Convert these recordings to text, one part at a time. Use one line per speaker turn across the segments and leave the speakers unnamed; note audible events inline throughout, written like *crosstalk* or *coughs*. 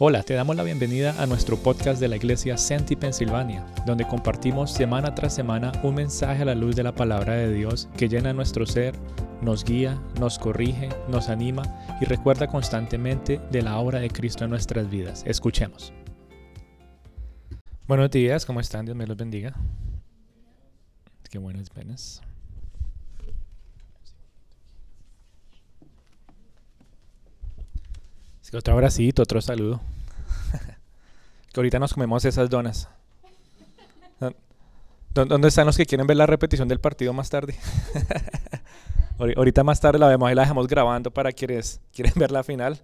Hola, te damos la bienvenida a nuestro podcast de la iglesia Senti Pensilvania, donde compartimos semana tras semana un mensaje a la luz de la palabra de Dios que llena nuestro ser, nos guía, nos corrige, nos anima y recuerda constantemente de la obra de Cristo en nuestras vidas. Escuchemos. Buenos días, ¿cómo están? Dios me los bendiga. Qué buenas venas. Otro abracito, otro saludo. *laughs* que ahorita nos comemos esas donas. ¿Dónde están los que quieren ver la repetición del partido más tarde? *laughs* ahorita más tarde la vemos y la dejamos grabando para quienes quieren ver la final.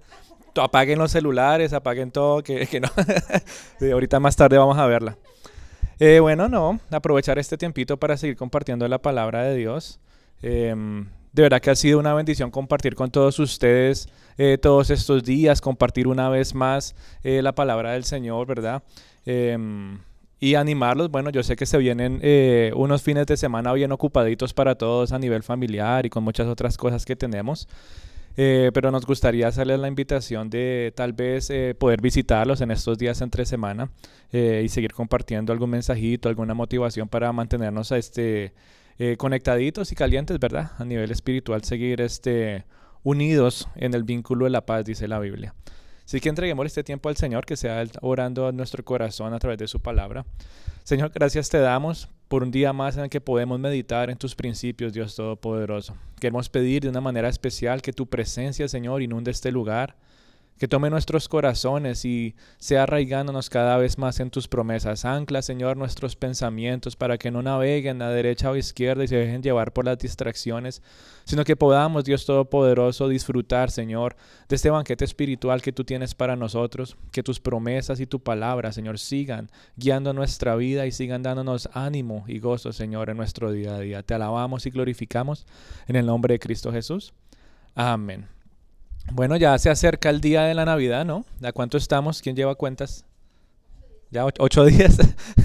Apaguen los celulares, apaguen todo, que, no. *laughs* ahorita más tarde vamos a verla. Eh, bueno, no, aprovechar este tiempito para seguir compartiendo la palabra de Dios. Em, de verdad que ha sido una bendición compartir con todos ustedes eh, todos estos días, compartir una vez más eh, la palabra del Señor, ¿verdad? Em, y animarlos, bueno, yo sé que se vienen eh, unos fines de semana bien ocupaditos para todos a nivel familiar y con muchas otras cosas que tenemos. pero nos gustaría hacerles la invitación de tal vez poder visitarlos en estos días entre semana y seguir compartiendo algún mensajito, alguna motivación para mantenernos a este, eh, conectaditos y calientes, ¿verdad? A nivel espiritual, seguir este, unidos en el vínculo de la paz, dice la Biblia. Así que entreguemos este tiempo al Señor, que sea orando a nuestro corazón a través de su palabra. Señor, gracias te damos por un día más en el que podemos meditar en tus principios, Dios Todopoderoso. Queremos pedir de una manera especial que tu presencia, Señor, inunde este lugar que tome nuestros corazones y sea arraigándonos cada vez más en tus promesas. Ancla, Señor, nuestros pensamientos para que no naveguen a derecha o izquierda y se dejen llevar por las distracciones, sino que podamos, Dios Todopoderoso, disfrutar, Señor, de este banquete espiritual que tú tienes para nosotros, que tus promesas y tu palabra, Señor, sigan guiando nuestra vida y sigan dándonos ánimo y gozo, Señor, en nuestro día a día. Te alabamos y glorificamos en el nombre de Cristo Jesús. Amén. Bueno, ya se acerca el día de la Navidad, ¿no? ¿A cuánto estamos? ¿Quién lleva cuentas? Ya ocho, *laughs* días.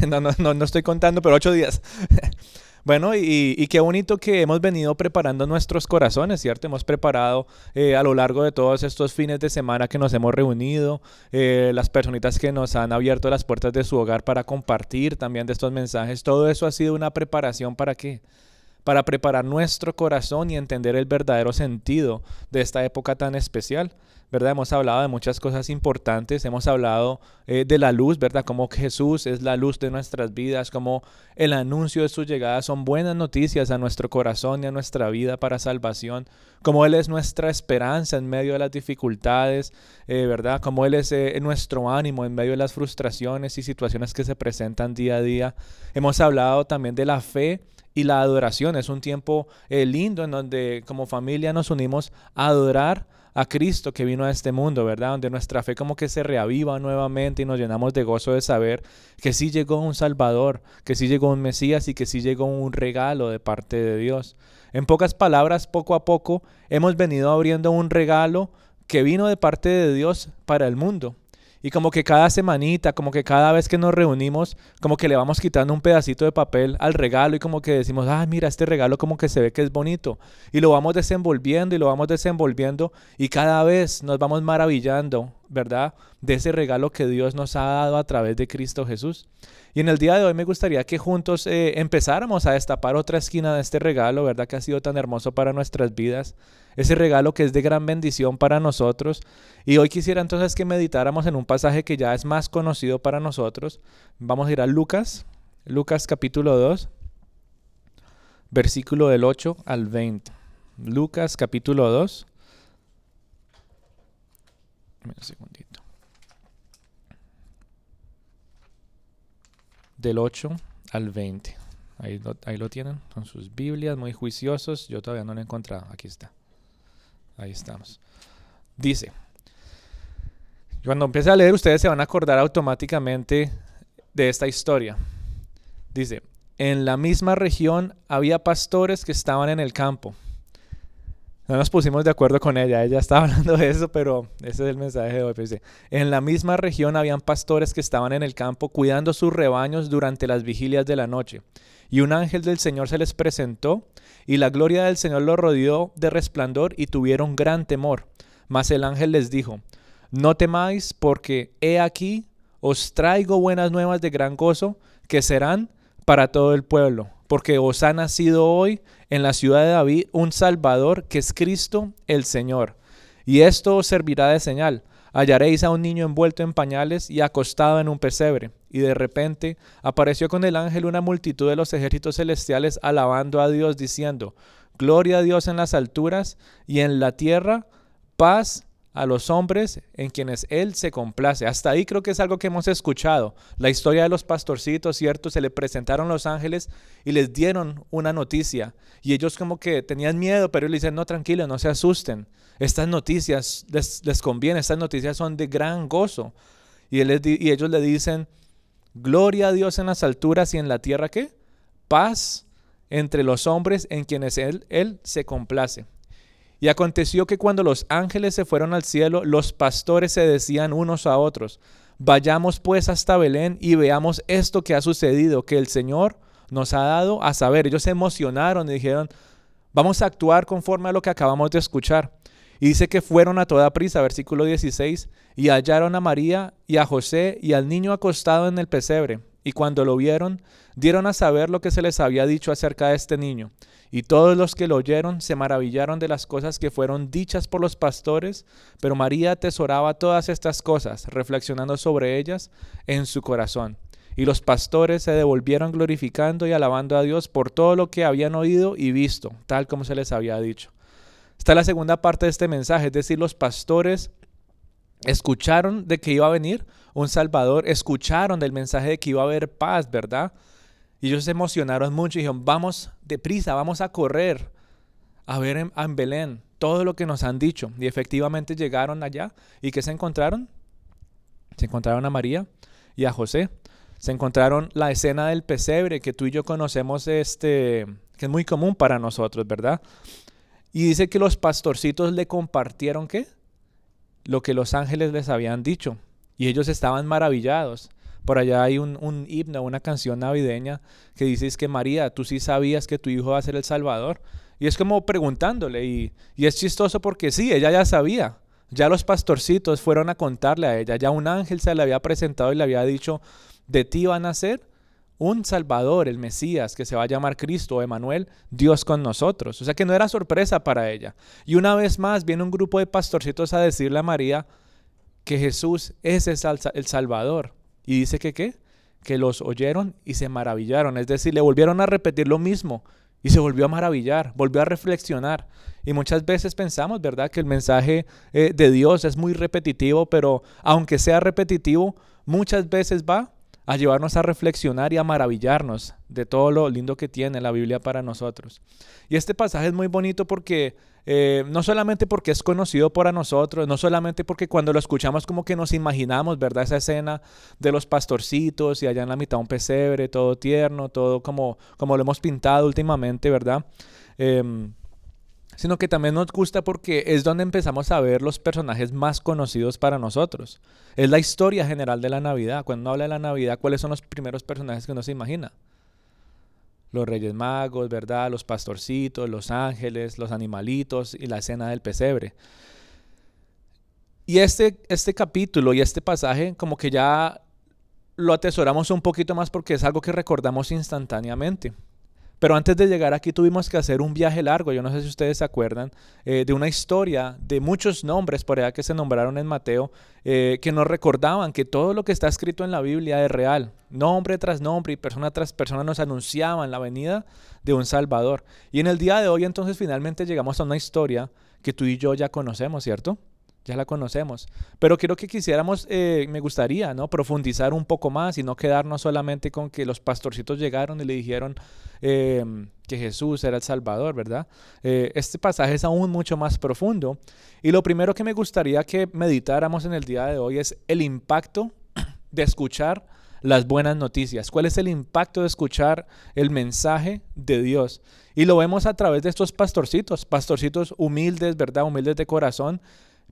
no, no, no, no estoy contando, pero ocho días. *laughs* Bueno, y, qué bonito que hemos venido preparando nuestros corazones, ¿cierto? Hemos preparado eh, a lo largo de todos estos fines de semana que nos hemos reunido, eh, las personitas que nos han abierto las puertas de su hogar para compartir también de estos mensajes. Todo eso ha sido una preparación para qué? Para preparar nuestro corazón y entender el verdadero sentido de esta época tan especial. ¿verdad? Hemos hablado de muchas cosas importantes, hemos hablado eh, de la luz, ¿verdad? Como Jesús es la luz de nuestras vidas, como el anuncio de su llegada son buenas noticias a nuestro corazón y a nuestra vida para salvación, como Él es nuestra esperanza en medio de las dificultades, eh, ¿verdad? Como Él es eh, nuestro ánimo en medio de las frustraciones y situaciones que se presentan día a día. Hemos hablado también de la fe y la adoración. Es un tiempo eh, lindo en donde como familia nos unimos a adorar a Cristo que vino a este mundo, ¿verdad? Donde nuestra fe como que se reaviva nuevamente y nos llenamos de gozo de saber que sí llegó un Salvador, que sí llegó un Mesías y que sí llegó un regalo de parte de Dios. En pocas palabras, poco a poco hemos venido abriendo un regalo que vino de parte de Dios para el mundo. Y como que cada semanita, como que cada vez que nos reunimos, como que le vamos quitando un pedacito de papel al regalo y como que decimos, ah, mira, este regalo como que se ve que es bonito. Y lo vamos desenvolviendo y lo vamos desenvolviendo y cada vez nos vamos maravillando, ¿verdad? De ese regalo que Dios nos ha dado a través de Cristo Jesús. Y en el día de hoy me gustaría que juntos eh, empezáramos a destapar otra esquina de este regalo, ¿verdad? Que ha sido tan hermoso para nuestras vidas ese regalo que es de gran bendición para nosotros. Y hoy quisiera entonces que meditáramos en un pasaje que ya es más conocido para nosotros. Vamos a ir a Lucas, Lucas capítulo 2, versículo del 8 al 20. Lucas capítulo 2. Un segundito. Del 8 al 20. Ahí lo, tienen, con sus Biblias muy juiciosos. Yo todavía no lo he encontrado. Aquí está. Ahí estamos. Dice, cuando empiece a leer ustedes se van a acordar automáticamente de esta historia. Dice, en la misma región había pastores que estaban en el campo. No nos pusimos de acuerdo con ella, ella estaba *laughs* hablando de eso, pero ese es el mensaje de hoy. Dice, en la misma región habían pastores que estaban en el campo cuidando sus rebaños durante las vigilias de la noche. Y un ángel del Señor se les presentó y la gloria del Señor los rodeó de resplandor y tuvieron gran temor. Mas el ángel les dijo, no temáis porque he aquí os traigo buenas nuevas de gran gozo que serán para todo el pueblo, porque os ha nacido hoy en la ciudad de David un Salvador que es Cristo el Señor. Y esto os servirá de señal. Hallaréis a un niño envuelto en pañales y acostado en un pesebre. Y de repente apareció con el ángel una multitud de los ejércitos celestiales alabando a Dios, diciendo, Gloria a Dios en las alturas y en la tierra, paz a los hombres en quienes Él se complace. Hasta ahí creo que es algo que hemos escuchado. La historia de los pastorcitos, ¿cierto? Se le presentaron los ángeles y les dieron una noticia. Y ellos como que tenían miedo, pero él le dicen, no, tranquilo, no se asusten. Estas noticias les, les conviene, estas noticias son de gran gozo. Y, él y ellos le dicen, gloria a Dios en las alturas y en la tierra, ¿qué? Paz entre los hombres en quienes Él, él se complace. Y aconteció que cuando los ángeles se fueron al cielo, los pastores se decían unos a otros, vayamos pues hasta Belén y veamos esto que ha sucedido, que el Señor nos ha dado a saber. Ellos se emocionaron y dijeron, vamos a actuar conforme a lo que acabamos de escuchar. Y dice que fueron a toda prisa, versículo 16, y hallaron a María y a José y al niño acostado en el pesebre. Y cuando lo vieron, dieron a saber lo que se les había dicho acerca de este niño. Y todos los que lo oyeron se maravillaron de las cosas que fueron dichas por los pastores, pero María atesoraba todas estas cosas, reflexionando sobre ellas en su corazón. Y los pastores se devolvieron glorificando y alabando a Dios por todo lo que habían oído y visto, tal como se les había dicho. Está la segunda parte de este mensaje, es decir, los pastores escucharon de que iba a venir un Salvador, escucharon del mensaje de que iba a haber paz, ¿verdad? Y ellos se emocionaron mucho y dijeron, vamos deprisa, vamos a correr a ver en, Belén todo lo que nos han dicho. Y efectivamente llegaron allá. ¿Y qué se encontraron? Se encontraron a María y a José. Se encontraron la escena del pesebre que tú y yo conocemos, este, que es muy común para nosotros, ¿verdad? Y dice que los pastorcitos le compartieron qué? Lo que los ángeles les habían dicho. Y ellos estaban maravillados. Por allá hay un, himno, una canción navideña que dice que María, tú sí sabías que tu hijo va a ser el Salvador. Y es como preguntándole, y, y es chistoso porque sí, ella ya sabía. Ya los pastorcitos fueron a contarle a ella, ya un ángel se le había presentado y le había dicho, de ti van a ser un Salvador, el Mesías, que se va a llamar Cristo, Emanuel, Dios con nosotros. O sea que no era sorpresa para ella. Y una vez más viene un grupo de pastorcitos a decirle a María que Jesús es el Salvador. Y dice que qué? Que los oyeron y se maravillaron. Es decir, le volvieron a repetir lo mismo y se volvió a maravillar, volvió a reflexionar. Y muchas veces pensamos, ¿verdad?, que el mensaje eh, de Dios es muy repetitivo, pero aunque sea repetitivo, muchas veces va a llevarnos a reflexionar y a maravillarnos de todo lo lindo que tiene la Biblia para nosotros. Y este pasaje es muy bonito porque eh, no solamente porque es conocido para nosotros, no solamente porque cuando lo escuchamos como que nos imaginamos, ¿verdad? Esa escena de los pastorcitos y allá en la mitad un pesebre, todo tierno, todo como, como lo hemos pintado últimamente, ¿verdad? Em, sino que también nos gusta porque es donde empezamos a ver los personajes más conocidos para nosotros. Es la historia general de la Navidad. Cuando uno habla de la Navidad, ¿cuáles son los primeros personajes que uno se imagina? Los Reyes Magos, ¿verdad? Los pastorcitos, los ángeles, los animalitos y la escena del pesebre. Y este, este capítulo y este pasaje como que ya lo atesoramos un poquito más porque es algo que recordamos instantáneamente. Pero antes de llegar aquí tuvimos que hacer un viaje largo, yo no sé si ustedes se acuerdan, eh, de una historia de muchos nombres por allá que se nombraron en Mateo, eh, que nos recordaban que todo lo que está escrito en la Biblia es real. Nombre tras nombre y persona tras persona nos anunciaban la venida de un Salvador. Y en el día de hoy entonces finalmente llegamos a una historia que tú y yo ya conocemos, ¿cierto? Ya la conocemos. Pero quiero que quisiéramos, eh, me gustaría, ¿no? Profundizar un poco más y no quedarnos solamente con que los pastorcitos llegaron y le dijeron em, que Jesús era el Salvador, ¿verdad? Eh, este pasaje es aún mucho más profundo. Y lo primero que me gustaría que meditáramos en el día de hoy es el impacto de escuchar las buenas noticias. ¿Cuál es el impacto de escuchar el mensaje de Dios? Y lo vemos a través de estos pastorcitos, pastorcitos humildes, ¿verdad? Humildes de corazón,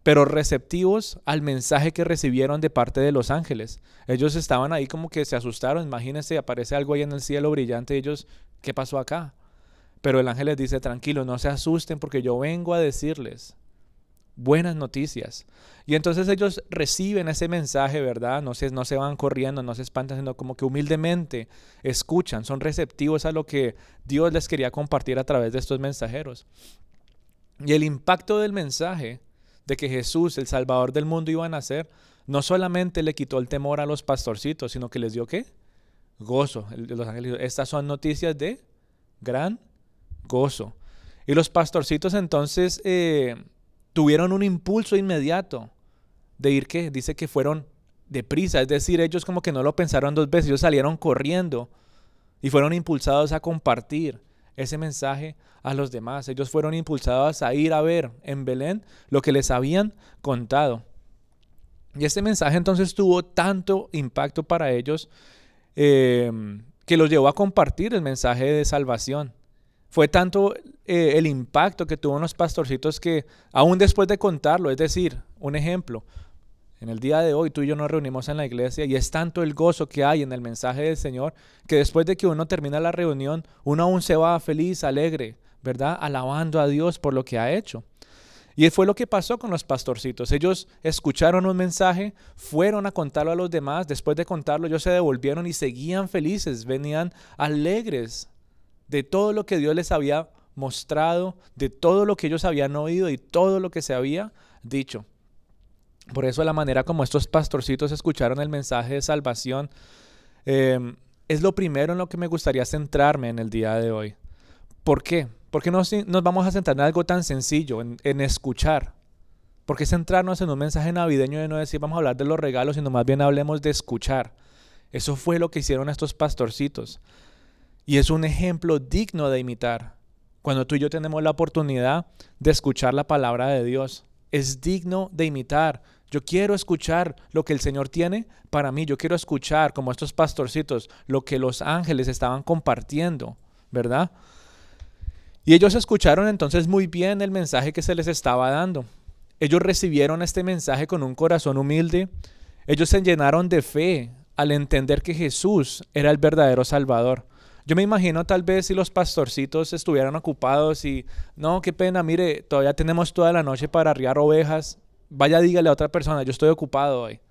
pero receptivos al mensaje que recibieron de parte de los ángeles. Ellos estaban ahí como que se asustaron, imagínense, aparece algo ahí en el cielo brillante, ellos, ¿qué pasó acá? Pero el ángel les dice, tranquilo, no se asusten porque yo vengo a decirles buenas noticias. Y entonces ellos reciben ese mensaje, ¿verdad? No se, no se van corriendo, no se espantan, sino como que humildemente escuchan, son receptivos a lo que Dios les quería compartir a través de estos mensajeros. Y el impacto del mensaje de que Jesús, el Salvador del mundo, iba a nacer, no solamente le quitó el temor a los pastorcitos, sino que les dio qué? Gozo. Los ángeles, estas son noticias de gran gozo. Y los pastorcitos entonces eh, tuvieron un impulso inmediato de ir que dice que fueron deprisa, es decir, ellos como que no lo pensaron dos veces, ellos salieron corriendo y fueron impulsados a compartir ese mensaje a los demás. Ellos fueron impulsados a ir a ver en Belén lo que les habían contado. Y este mensaje entonces tuvo tanto impacto para ellos eh, que los llevó a compartir el mensaje de salvación. Fue tanto eh, el impacto que tuvo en los pastorcitos que aún después de contarlo, es decir, un ejemplo, en el día de hoy tú y yo nos reunimos en la iglesia y es tanto el gozo que hay en el mensaje del Señor que después de que uno termina la reunión, uno aún se va feliz, alegre, ¿verdad? Alabando a Dios por lo que ha hecho. Y fue lo que pasó con los pastorcitos. Ellos escucharon un mensaje, fueron a contarlo a los demás, después de contarlo ellos se devolvieron y seguían felices, venían alegres de todo lo que Dios les había mostrado, de todo lo que ellos habían oído y todo lo que se había dicho. Por eso la manera como estos pastorcitos escucharon el mensaje de salvación em, es lo primero en lo que me gustaría centrarme en el día de hoy. ¿Por qué? Porque no nos vamos a centrar en algo tan sencillo, en, en escuchar. ¿Por qué centrarnos en un mensaje navideño de no decir vamos a hablar de los regalos, sino más bien hablemos de escuchar? Eso fue lo que hicieron estos pastorcitos. Y es un ejemplo digno de imitar. Cuando tú y yo tenemos la oportunidad de escuchar la palabra de Dios, es digno de imitar. Yo quiero escuchar lo que el Señor tiene para mí. Yo quiero escuchar, como estos pastorcitos, lo que los ángeles estaban compartiendo, ¿verdad? Y ellos escucharon entonces muy bien el mensaje que se les estaba dando. Ellos recibieron este mensaje con un corazón humilde. Ellos se llenaron de fe al entender que Jesús era el verdadero Salvador. Yo me imagino tal vez si los pastorcitos estuvieran ocupados y, no, qué pena, mire, todavía tenemos toda la noche para arriar ovejas. Vaya, dígale a otra persona, yo estoy ocupado hoy.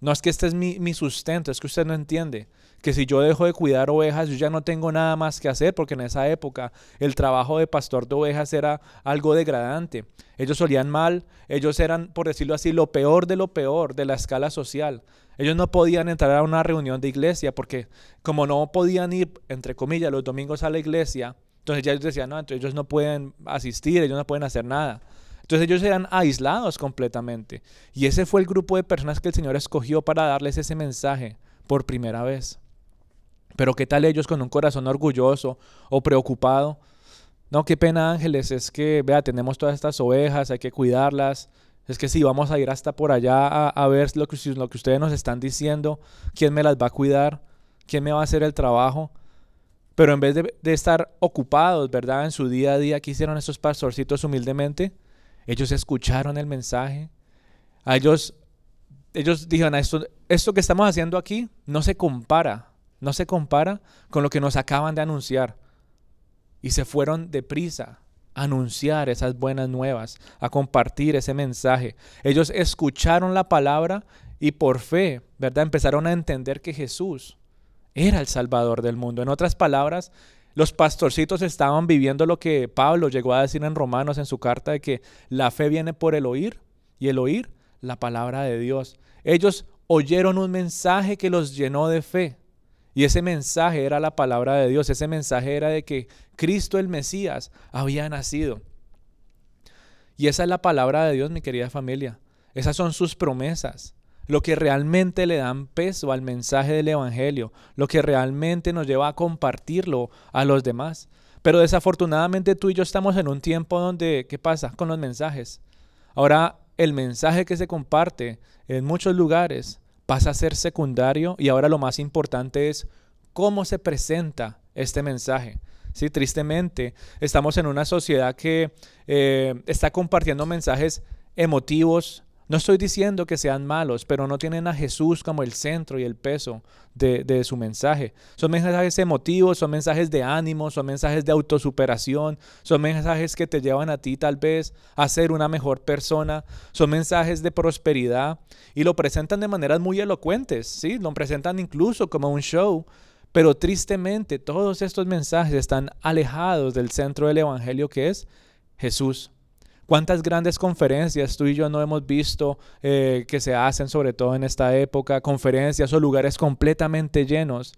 No es que este es mi, mi sustento, es que usted no entiende que si yo dejo de cuidar ovejas, yo ya no tengo nada más que hacer, porque en esa época el trabajo de pastor de ovejas era algo degradante. Ellos solían mal, ellos eran, por decirlo así, lo peor de lo peor de la escala social. Ellos no podían entrar a una reunión de iglesia porque como no podían ir, entre comillas, los domingos a la iglesia, entonces ya ellos decían, no, entonces ellos no pueden asistir, ellos no pueden hacer nada. Entonces ellos eran aislados completamente. Y ese fue el grupo de personas que el Señor escogió para darles ese mensaje por primera vez. Pero ¿qué tal ellos con un corazón orgulloso o preocupado? No, qué pena ángeles, es que, vea, tenemos todas estas ovejas, hay que cuidarlas. Es que si vamos a ir hasta por allá a, ver lo que, lo que ustedes nos están diciendo, quién me las va a cuidar, quién me va a hacer el trabajo. Pero en vez de, estar ocupados, ¿verdad? En su día a día, ¿qué hicieron estos pastorcitos humildemente? Ellos escucharon el mensaje. A ellos, ellos dijeron, esto, esto que estamos haciendo aquí no se compara no se compara con lo que nos acaban de anunciar. Y se fueron deprisa anunciar esas buenas nuevas, a compartir ese mensaje. Ellos escucharon la palabra y por fe, ¿verdad? Empezaron a entender que Jesús era el Salvador del mundo. En otras palabras, los pastorcitos estaban viviendo lo que Pablo llegó a decir en Romanos en su carta de que la fe viene por el oír y el oír la palabra de Dios. Ellos oyeron un mensaje que los llenó de fe. Y ese mensaje era la palabra de Dios, ese mensaje era de que Cristo el Mesías había nacido. Y esa es la palabra de Dios, mi querida familia. Esas son sus promesas, lo que realmente le dan peso al mensaje del Evangelio, lo que realmente nos lleva a compartirlo a los demás. Pero desafortunadamente tú y yo estamos en un tiempo donde, ¿qué pasa con los mensajes? Ahora el mensaje que se comparte en muchos lugares pasa a ser secundario y ahora lo más importante es cómo se presenta este mensaje. Sí, tristemente, estamos en una sociedad que eh, está compartiendo mensajes emotivos, No estoy diciendo que sean malos, pero no tienen a Jesús como el centro y el peso de, su mensaje. Son mensajes emotivos, son mensajes de ánimo, son mensajes de autosuperación, son mensajes que te llevan a ti tal vez a ser una mejor persona, son mensajes de prosperidad y lo presentan de maneras muy elocuentes, ¿sí? Lo presentan incluso como un show, pero tristemente todos estos mensajes están alejados del centro del Evangelio que es Jesús. ¿Cuántas grandes conferencias tú y yo no hemos visto eh, que se hacen, sobre todo en esta época? Conferencias o lugares completamente llenos.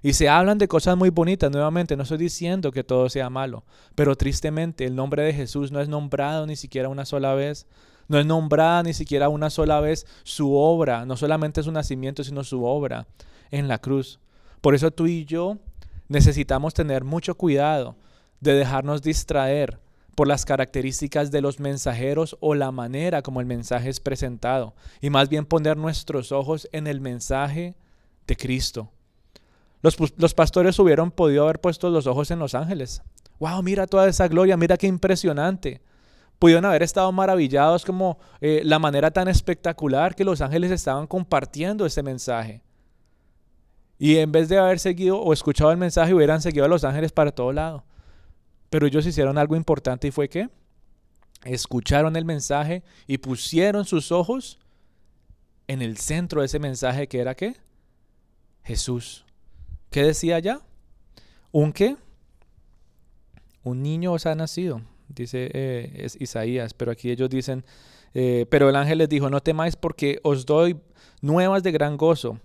Y se hablan de cosas muy bonitas. Nuevamente, no estoy diciendo que todo sea malo, pero tristemente el nombre de Jesús no es nombrado ni siquiera una sola vez. No es nombrada ni siquiera una sola vez su obra. No solamente su nacimiento, sino su obra en la cruz. Por eso tú y yo necesitamos tener mucho cuidado de dejarnos distraer por las características de los mensajeros o la manera como el mensaje es presentado, y más bien poner nuestros ojos en el mensaje de Cristo. Los, los, pastores hubieran podido haber puesto los ojos en los ángeles. ¡Wow! Mira toda esa gloria, mira qué impresionante. Pudieron haber estado maravillados como eh, la manera tan espectacular que los ángeles estaban compartiendo ese mensaje. Y en vez de haber seguido o escuchado el mensaje, hubieran seguido a los ángeles para todo lado. Pero ellos hicieron algo importante y fue que escucharon el mensaje y pusieron sus ojos en el centro de ese mensaje que era qué? Jesús. ¿Qué decía allá? ¿Un qué? Un niño os ha nacido, dice eh, es Isaías, pero aquí ellos dicen, eh, pero el ángel les dijo, no temáis porque os doy nuevas de gran gozo.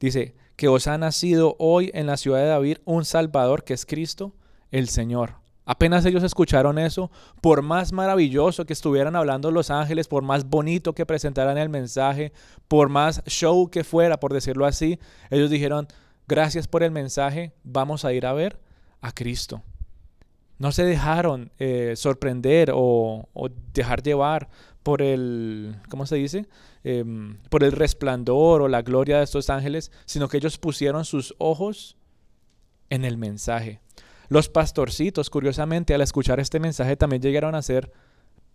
Dice, que os ha nacido hoy en la ciudad de David un Salvador que es Cristo el Señor. Apenas ellos escucharon eso, por más maravilloso que estuvieran hablando los ángeles, por más bonito que presentaran el mensaje, por más show que fuera, por decirlo así, ellos dijeron, gracias por el mensaje, vamos a ir a ver a Cristo. No se dejaron eh, sorprender o, dejar llevar por el, ¿cómo se dice? Em, por el resplandor o la gloria de estos ángeles, sino que ellos pusieron sus ojos en el mensaje. Los pastorcitos, curiosamente, al escuchar este mensaje también llegaron a ser,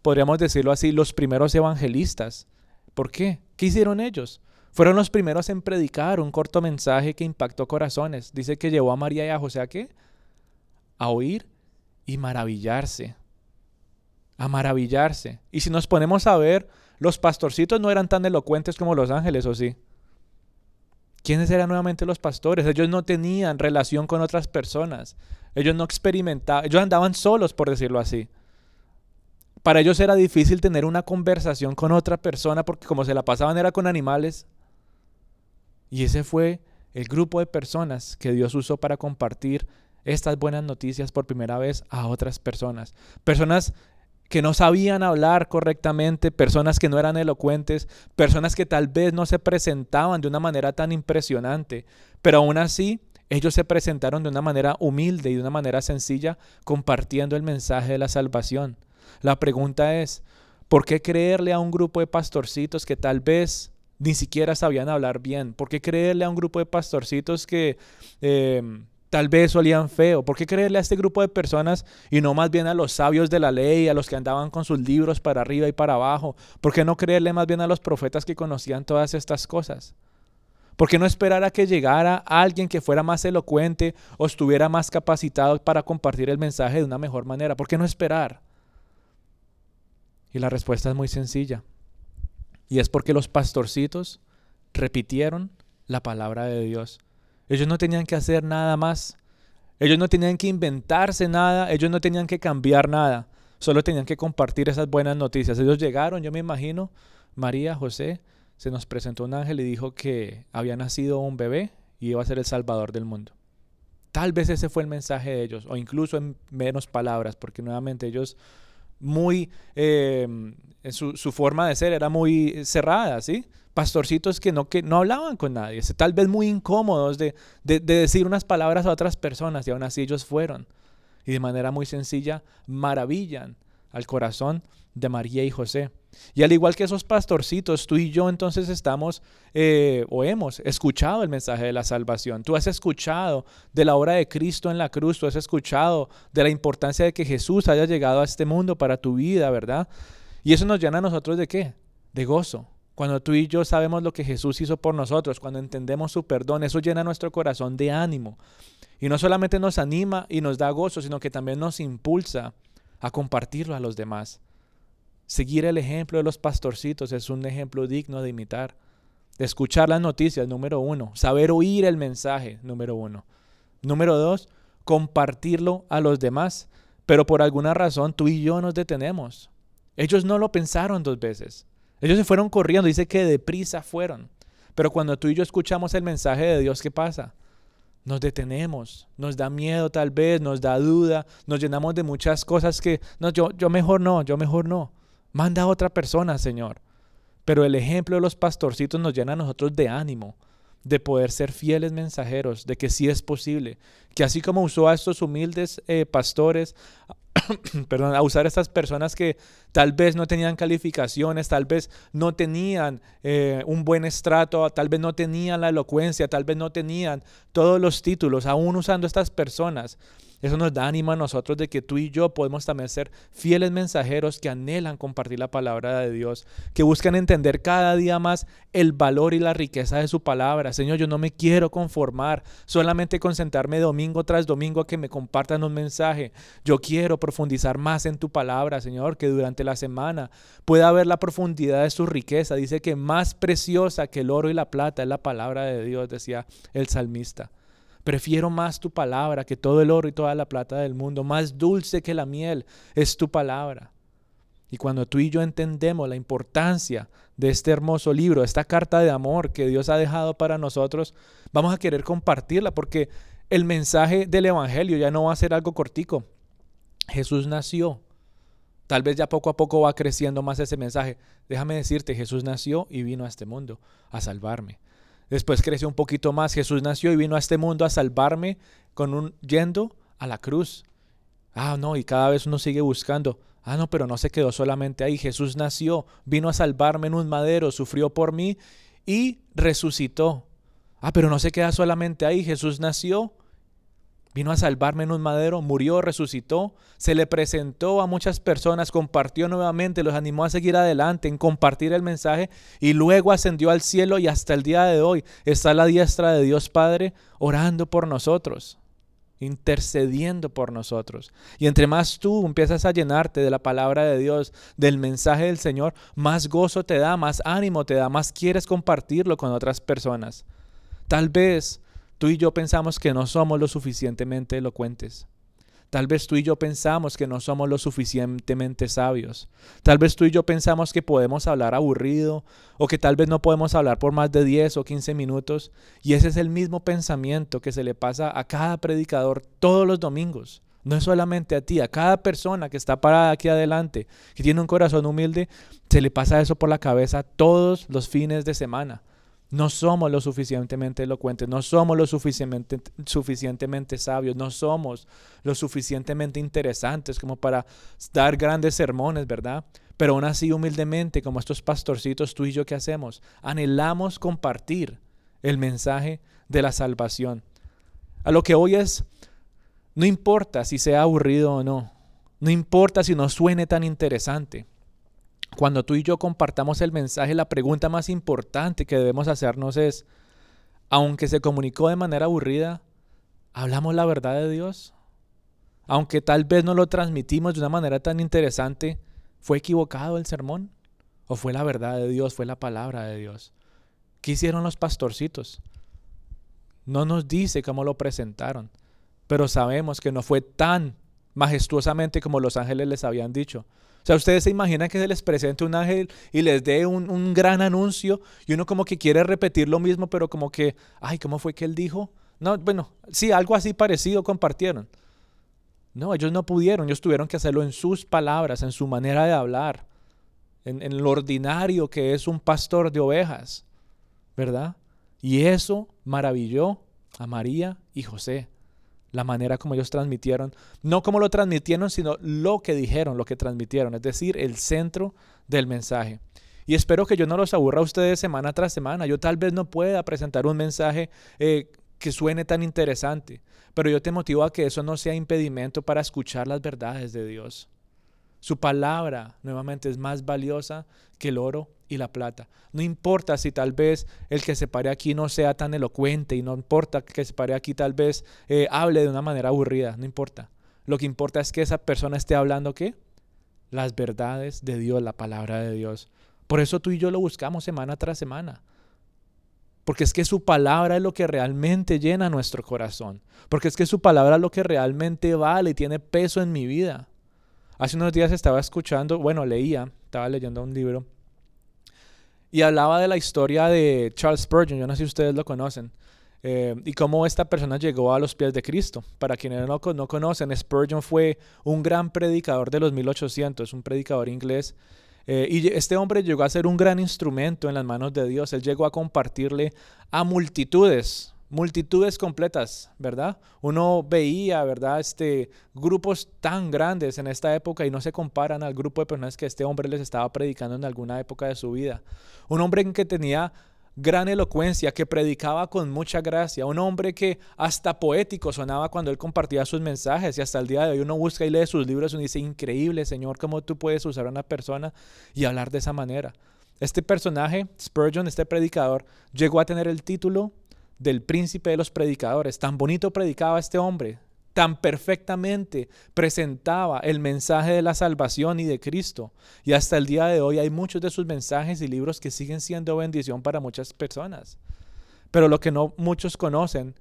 podríamos decirlo así, los primeros evangelistas. ¿Por qué? ¿Qué hicieron ellos? Fueron los primeros en predicar un corto mensaje que impactó corazones. Dice que llevó a María y a José a qué? A oír y maravillarse. A maravillarse. Y si nos ponemos a ver, los pastorcitos no eran tan elocuentes como los ángeles, ¿o sí? ¿Quiénes eran nuevamente los pastores? Ellos no tenían relación con otras personas. Ellos no experimentaban, ellos andaban solos, por decirlo así. Para ellos era difícil tener una conversación con otra persona porque como se la pasaban era con animales. Y ese fue el grupo de personas que Dios usó para compartir estas buenas noticias por primera vez a otras personas. Personas que no sabían hablar correctamente, personas que no eran elocuentes, personas que tal vez no se presentaban de una manera tan impresionante, pero aún así ellos se presentaron de una manera humilde y de una manera sencilla compartiendo el mensaje de la salvación. La pregunta es, ¿por qué creerle a un grupo de pastorcitos que tal vez ni siquiera sabían hablar bien? ¿Por qué creerle a un grupo de pastorcitos que... Eh, tal vez olían feo. ¿Por qué creerle a este grupo de personas y no más bien a los sabios de la ley, a los que andaban con sus libros para arriba y para abajo? ¿Por qué no creerle más bien a los profetas que conocían todas estas cosas? ¿Por qué no esperar a que llegara alguien que fuera más elocuente o estuviera más capacitado para compartir el mensaje de una mejor manera? ¿Por qué no esperar? Y la respuesta es muy sencilla. Y es porque los pastorcitos repitieron la palabra de Dios. Ellos no tenían que hacer nada más. Ellos no tenían que inventarse nada. Ellos no tenían que cambiar nada. Solo tenían que compartir esas buenas noticias. Ellos llegaron, yo me imagino, María, José, se nos presentó un ángel y dijo que había nacido un bebé y iba a ser el salvador del mundo. Tal vez ese fue el mensaje de ellos, o incluso en menos palabras, porque nuevamente ellos muy, eh, su, forma de ser era muy cerrada, ¿sí? pastorcitos que no, que no hablaban con nadie, tal vez muy incómodos de, de, decir unas palabras a otras personas y aún así ellos fueron. Y de manera muy sencilla maravillan al corazón de María y José. Y al igual que esos pastorcitos, tú y yo entonces estamos eh, o hemos escuchado el mensaje de la salvación. Tú has escuchado de la obra de Cristo en la cruz, tú has escuchado de la importancia de que Jesús haya llegado a este mundo para tu vida, ¿verdad? Y eso nos llena a nosotros de qué? de gozo. Cuando tú y yo sabemos lo que Jesús hizo por nosotros, cuando entendemos su perdón, eso llena nuestro corazón de ánimo. Y no solamente nos anima y nos da gozo, sino que también nos impulsa a compartirlo a los demás. Seguir el ejemplo de los pastorcitos es un ejemplo digno de imitar. De escuchar las noticias, número uno. Saber oír el mensaje, número uno. Número dos, compartirlo a los demás. Pero por alguna razón tú y yo nos detenemos. Ellos no lo pensaron dos veces. Ellos se fueron corriendo, dice que deprisa fueron. Pero cuando tú y yo escuchamos el mensaje de Dios, ¿qué pasa? Nos detenemos, nos da miedo tal vez, nos da duda, nos llenamos de muchas cosas que, no, yo, yo mejor no, yo mejor no. Manda a otra persona, Señor. Pero el ejemplo de los pastorcitos nos llena a nosotros de ánimo, de poder ser fieles mensajeros, de que sí es posible, que así como usó a estos humildes eh, pastores, *coughs* perdón, a usar a estas personas que tal vez no tenían calificaciones, tal vez no tenían eh, un buen estrato, tal vez no tenían la elocuencia, tal vez no tenían todos los títulos, aún usando estas personas eso nos da ánimo a nosotros de que tú y yo podemos también ser fieles mensajeros que anhelan compartir la palabra de Dios, que buscan entender cada día más el valor y la riqueza de su palabra. Señor, yo no me quiero conformar solamente con sentarme tras domingo a que me compartan un mensaje. Yo quiero profundizar más en tu palabra, Señor, que durante la semana pueda ver la profundidad de su riqueza. Dice que más preciosa que el oro y la plata es la palabra de Dios, decía el salmista. Prefiero más tu palabra que todo el oro y toda la plata del mundo. Más dulce que la miel es tu palabra. Y cuando tú y yo entendemos la importancia de este hermoso libro, esta carta de amor que Dios ha dejado para nosotros, vamos a querer compartirla porque el mensaje del Evangelio ya no va a ser algo cortico. Jesús nació. Tal vez ya poco a poco va creciendo más ese mensaje. Déjame decirte, Jesús nació y vino a este mundo a salvarme. Después creció un poquito más. Jesús nació y vino a este mundo a salvarme con un yendo a la cruz. Ah, no, y cada vez uno sigue buscando. Ah, no, pero no se quedó solamente ahí. Jesús nació, vino a salvarme en un madero, sufrió por mí y resucitó. Ah, pero no se queda solamente ahí. Jesús nació, Vino a salvarme en un madero, murió, resucitó, se le presentó a muchas personas, compartió nuevamente, los animó a seguir adelante, en compartir el mensaje y luego ascendió al cielo y hasta el día de hoy está a la diestra de Dios Padre orando por nosotros, intercediendo por nosotros. Y entre más tú empiezas a llenarte de la palabra de Dios, del mensaje del Señor, más gozo te da, más ánimo te da, más quieres compartirlo con otras personas. Tal vez Tú y yo pensamos que no somos lo suficientemente elocuentes. Tal vez tú y yo pensamos que no somos lo suficientemente sabios. Tal vez tú y yo pensamos que podemos hablar aburrido o que tal vez no podemos hablar por más de 10 o 15 minutos. Y ese es el mismo pensamiento que se le pasa a cada predicador todos los domingos. No es solamente a ti, a cada persona que está parada aquí adelante, que tiene un corazón humilde, se le pasa eso por la cabeza todos los fines de semana. No somos lo suficientemente elocuentes, no somos lo suficientemente, sabios, no somos lo suficientemente interesantes como para dar grandes sermones, ¿verdad? Pero aún así humildemente, como estos pastorcitos, tú y yo, ¿qué hacemos? Anhelamos compartir el mensaje de la salvación. A lo que hoy es, no importa si sea aburrido o no, no importa si no suene tan interesante. Cuando tú y yo compartamos el mensaje, la pregunta más importante que debemos hacernos es, aunque se comunicó de manera aburrida, ¿hablamos la verdad de Dios? Aunque tal vez no lo transmitimos de una manera tan interesante, ¿fue equivocado el sermón? ¿O fue la verdad de Dios, fue la palabra de Dios? ¿Qué hicieron los pastorcitos? No nos dice cómo lo presentaron, pero sabemos que no fue tan majestuosamente como los ángeles les habían dicho. O sea, ustedes se imaginan que se les presente un ángel y les dé un, gran anuncio y uno como que quiere repetir lo mismo, pero como que, ay, ¿cómo fue que él dijo? No, bueno, sí, algo así parecido compartieron. No, ellos no pudieron, ellos tuvieron que hacerlo en sus palabras, en su manera de hablar, en, en lo ordinario que es un pastor de ovejas, ¿verdad? Y eso maravilló a María y José la manera como ellos transmitieron, no como lo transmitieron, sino lo que dijeron, lo que transmitieron, es decir, el centro del mensaje. Y espero que yo no los aburra a ustedes semana tras semana. Yo tal vez no pueda presentar un mensaje eh, que suene tan interesante, pero yo te motivo a que eso no sea impedimento para escuchar las verdades de Dios. Su palabra, nuevamente, es más valiosa que el oro y la plata. No importa si tal vez el que se pare aquí no sea tan elocuente y no importa que se pare aquí tal vez eh, hable de una manera aburrida, no importa. Lo que importa es que esa persona esté hablando qué? Las verdades de Dios, la palabra de Dios. Por eso tú y yo lo buscamos semana tras semana. Porque es que su palabra es lo que realmente llena nuestro corazón. Porque es que su palabra es lo que realmente vale y tiene peso en mi vida. Hace unos días estaba escuchando, bueno, leía, estaba leyendo un libro y hablaba de la historia de Charles Spurgeon, yo no sé si ustedes lo conocen, eh, y cómo esta persona llegó a los pies de Cristo. Para quienes no, no conocen, Spurgeon fue un gran predicador de los 1800, un predicador inglés eh, y este hombre llegó a ser un gran instrumento en las manos de Dios. Él llegó a compartirle a multitudes, multitudes completas, ¿verdad? Uno veía, ¿verdad? Este, grupos tan grandes en esta época y no se comparan al grupo de personas que este hombre les estaba predicando en alguna época de su vida. Un hombre que tenía gran elocuencia, que predicaba con mucha gracia, un hombre que hasta poético sonaba cuando él compartía sus mensajes y hasta el día de hoy uno busca y lee sus libros y uno dice, increíble Señor, cómo tú puedes usar a una persona y hablar de esa manera. Este personaje, Spurgeon, este predicador, llegó a tener el título del príncipe de los predicadores. Tan bonito predicaba este hombre, tan perfectamente presentaba el mensaje de la salvación y de Cristo. Y hasta el día de hoy hay muchos de sus mensajes y libros que siguen siendo bendición para muchas personas. Pero lo que no muchos conocen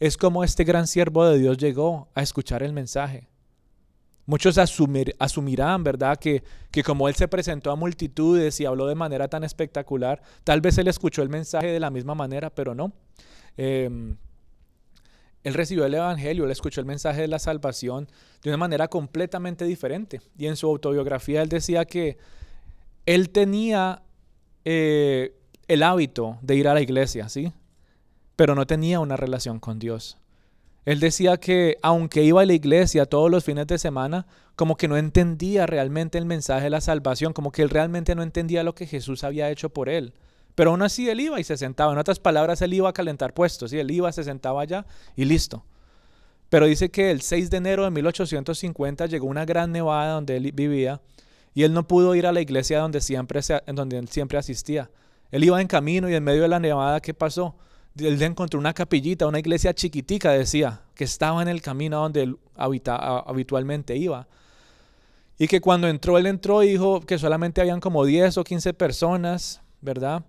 es cómo este gran siervo de Dios llegó a escuchar el mensaje. Muchos asumirán, ¿verdad?, que, que como él se presentó a multitudes y habló de manera tan espectacular, tal vez él escuchó el mensaje de la misma manera, pero no. Em, él recibió el Evangelio, él escuchó el mensaje de la salvación de una manera completamente diferente. Y en su autobiografía él decía que él tenía eh, el hábito de ir a la iglesia, ¿sí? Pero no tenía una relación con Dios. Él decía que aunque iba a la iglesia todos los fines de semana, como que no entendía realmente el mensaje de la salvación, como que él realmente no entendía lo que Jesús había hecho por él. Pero aún así él iba y se sentaba. En otras palabras, él iba a calentar puestos. ¿sí? Él iba, se sentaba allá y listo. Pero dice que el 6 de enero de 1850 llegó una gran nevada donde él vivía y él no pudo ir a la iglesia donde siempre, donde él siempre asistía. Él iba en camino y en medio de la nevada, ¿qué pasó? él encontró una capillita, una iglesia chiquitica, decía, que estaba en el camino donde él habitualmente iba. Y que cuando entró, él entró y dijo que solamente habían como 10 o 15 personas, ¿verdad?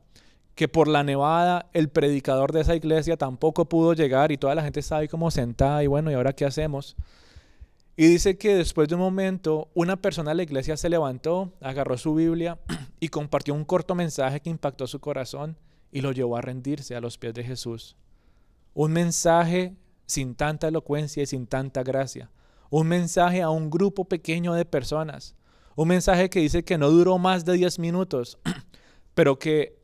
Que por la nevada el predicador de esa iglesia tampoco pudo llegar y toda la gente estaba ahí como sentada y bueno, ¿y ahora qué hacemos? Y dice que después de un momento una persona de la iglesia se levantó, agarró su Biblia *clears throat* y compartió un corto mensaje que impactó su corazón y lo llevó a rendirse a los pies de Jesús. Un mensaje sin tanta elocuencia y sin tanta gracia. Un mensaje a un grupo pequeño de personas. Un mensaje que dice que no duró más de 10 minutos, *clears throat* pero que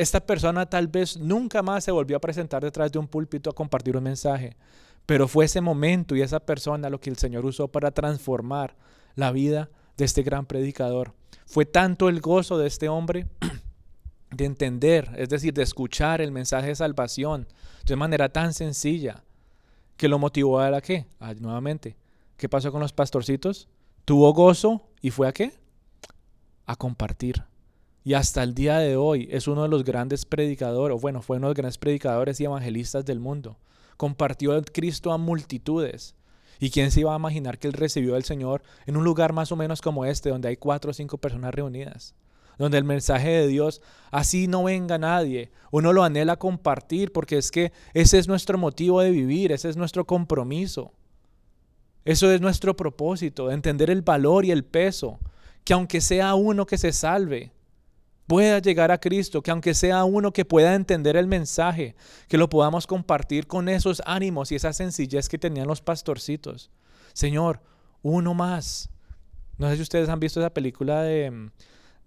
esta persona tal vez nunca más se volvió a presentar detrás de un púlpito a compartir un mensaje. Pero fue ese momento y esa persona lo que el Señor usó para transformar la vida de este gran predicador. Fue tanto el gozo de este hombre *clears throat* de entender, es decir, de escuchar el mensaje de salvación de manera tan sencilla que lo motivó a la qué? nuevamente, ¿qué pasó con los pastorcitos? Tuvo gozo y fue a qué? A compartir. Y hasta el día de hoy es uno de los grandes predicadores, o bueno, fue uno de los grandes predicadores y evangelistas del mundo. Compartió a Cristo a multitudes. ¿Y quién se iba a imaginar que él recibió al Señor en un lugar más o menos como este, donde hay cuatro o cinco personas reunidas? donde el mensaje de Dios así no venga nadie. Uno lo anhela compartir porque es que ese es nuestro motivo de vivir, ese es nuestro compromiso. Eso es nuestro propósito, entender el valor y el peso, que aunque sea uno que se salve, pueda llegar a Cristo, que aunque sea uno que pueda entender el mensaje, que lo podamos compartir con esos ánimos y esa sencillez que tenían los pastorcitos. Señor, uno más. No sé si ustedes han visto esa película de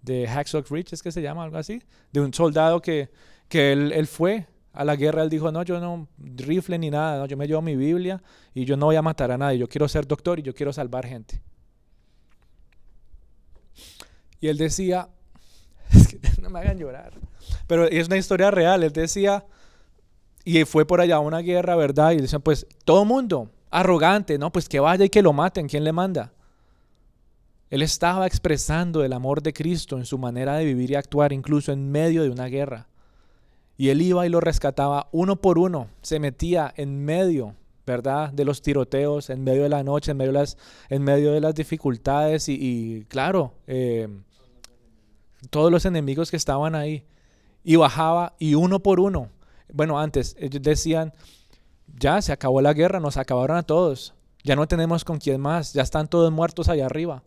de Hacksaw Ridge, es que se llama algo así, de un soldado que, que él, él, fue a la guerra, él dijo, no, yo no rifle ni nada, no, yo me llevo mi Biblia y yo no voy a matar a nadie, yo quiero ser doctor y yo quiero salvar gente. Y él decía, *laughs* no me hagan llorar, pero es una historia real, él decía, y fue por allá una guerra, ¿verdad? Y decían, pues todo mundo, arrogante, ¿no? Pues que vaya y que lo maten, ¿quién le manda? Él estaba expresando el amor de Cristo en su manera de vivir y actuar, incluso en medio de una guerra. Y él iba y lo rescataba uno por uno, se metía en medio, ¿verdad? De los tiroteos, en medio de la noche, en medio de las, en medio de las dificultades y, claro, eh, todos los enemigos que estaban ahí. Y bajaba y uno por uno. Bueno, antes ellos decían, ya se acabó la guerra, nos acabaron a todos. Ya no tenemos con quién más, ya están todos muertos allá arriba.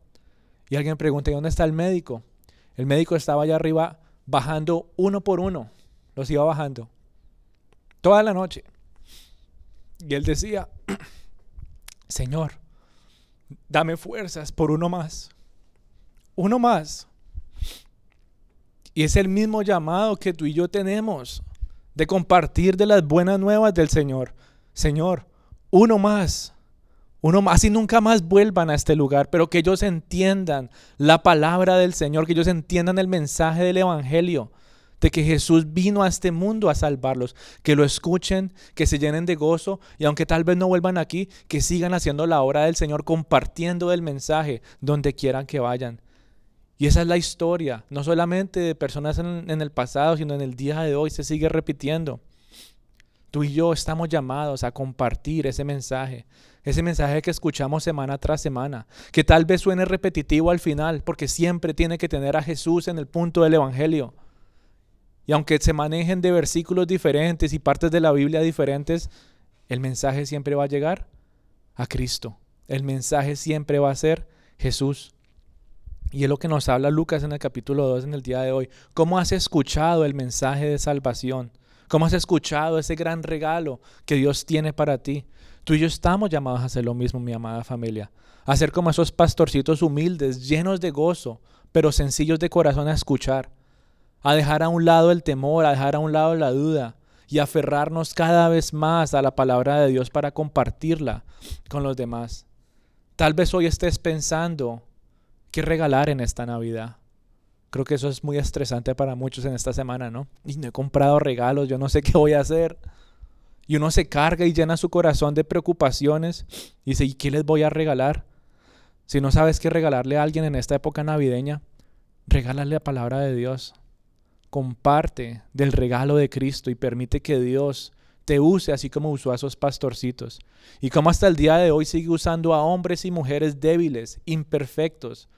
Y alguien pregunta, dónde está el médico? El médico estaba allá arriba bajando uno por uno. Los iba bajando. Toda la noche. Y él decía, Señor, dame fuerzas por uno más. Uno más. Y es el mismo llamado que tú y yo tenemos de compartir de las buenas nuevas del Señor. Señor, uno más, uno más y nunca más vuelvan a este lugar, pero que ellos entiendan la palabra del Señor, que ellos entiendan el mensaje del Evangelio, de que Jesús vino a este mundo a salvarlos, que lo escuchen, que se llenen de gozo y aunque tal vez no vuelvan aquí, que sigan haciendo la obra del Señor, compartiendo el mensaje donde quieran que vayan. Y esa es la historia, no solamente de personas en, el pasado, sino en el día de hoy se sigue repitiendo. Tú y yo estamos llamados a compartir ese mensaje, ese mensaje que escuchamos semana tras semana, que tal vez suene repetitivo al final, porque siempre tiene que tener a Jesús en el punto del Evangelio. Y aunque se manejen de versículos diferentes y partes de la Biblia diferentes, el mensaje siempre va a llegar a Cristo. El mensaje siempre va a ser Jesús. Y es lo que nos habla Lucas en el capítulo 2 en el día de hoy. ¿Cómo has escuchado el mensaje de salvación? ¿Cómo has escuchado ese gran regalo que Dios tiene para ti? Tú y yo estamos llamados a hacer lo mismo, mi amada familia. A ser como esos pastorcitos humildes, llenos de gozo, pero sencillos de corazón a escuchar. A dejar a un lado el temor, a dejar a un lado la duda y aferrarnos cada vez más a la palabra de Dios para compartirla con los demás. Tal vez hoy estés pensando qué regalar en esta Navidad. Creo que eso es muy estresante para muchos en esta semana, ¿no? Y no he comprado regalos, yo no sé *laughs* qué voy a hacer. Y uno se carga y llena su corazón de preocupaciones y dice, ¿y qué les voy a regalar? Si no sabes qué regalarle a alguien en esta época navideña, regálale la palabra de Dios. Comparte del regalo de Cristo y permite que Dios te use así como usó a esos pastorcitos. Y como hasta el día de hoy sigue usando a hombres y mujeres débiles, imperfectos,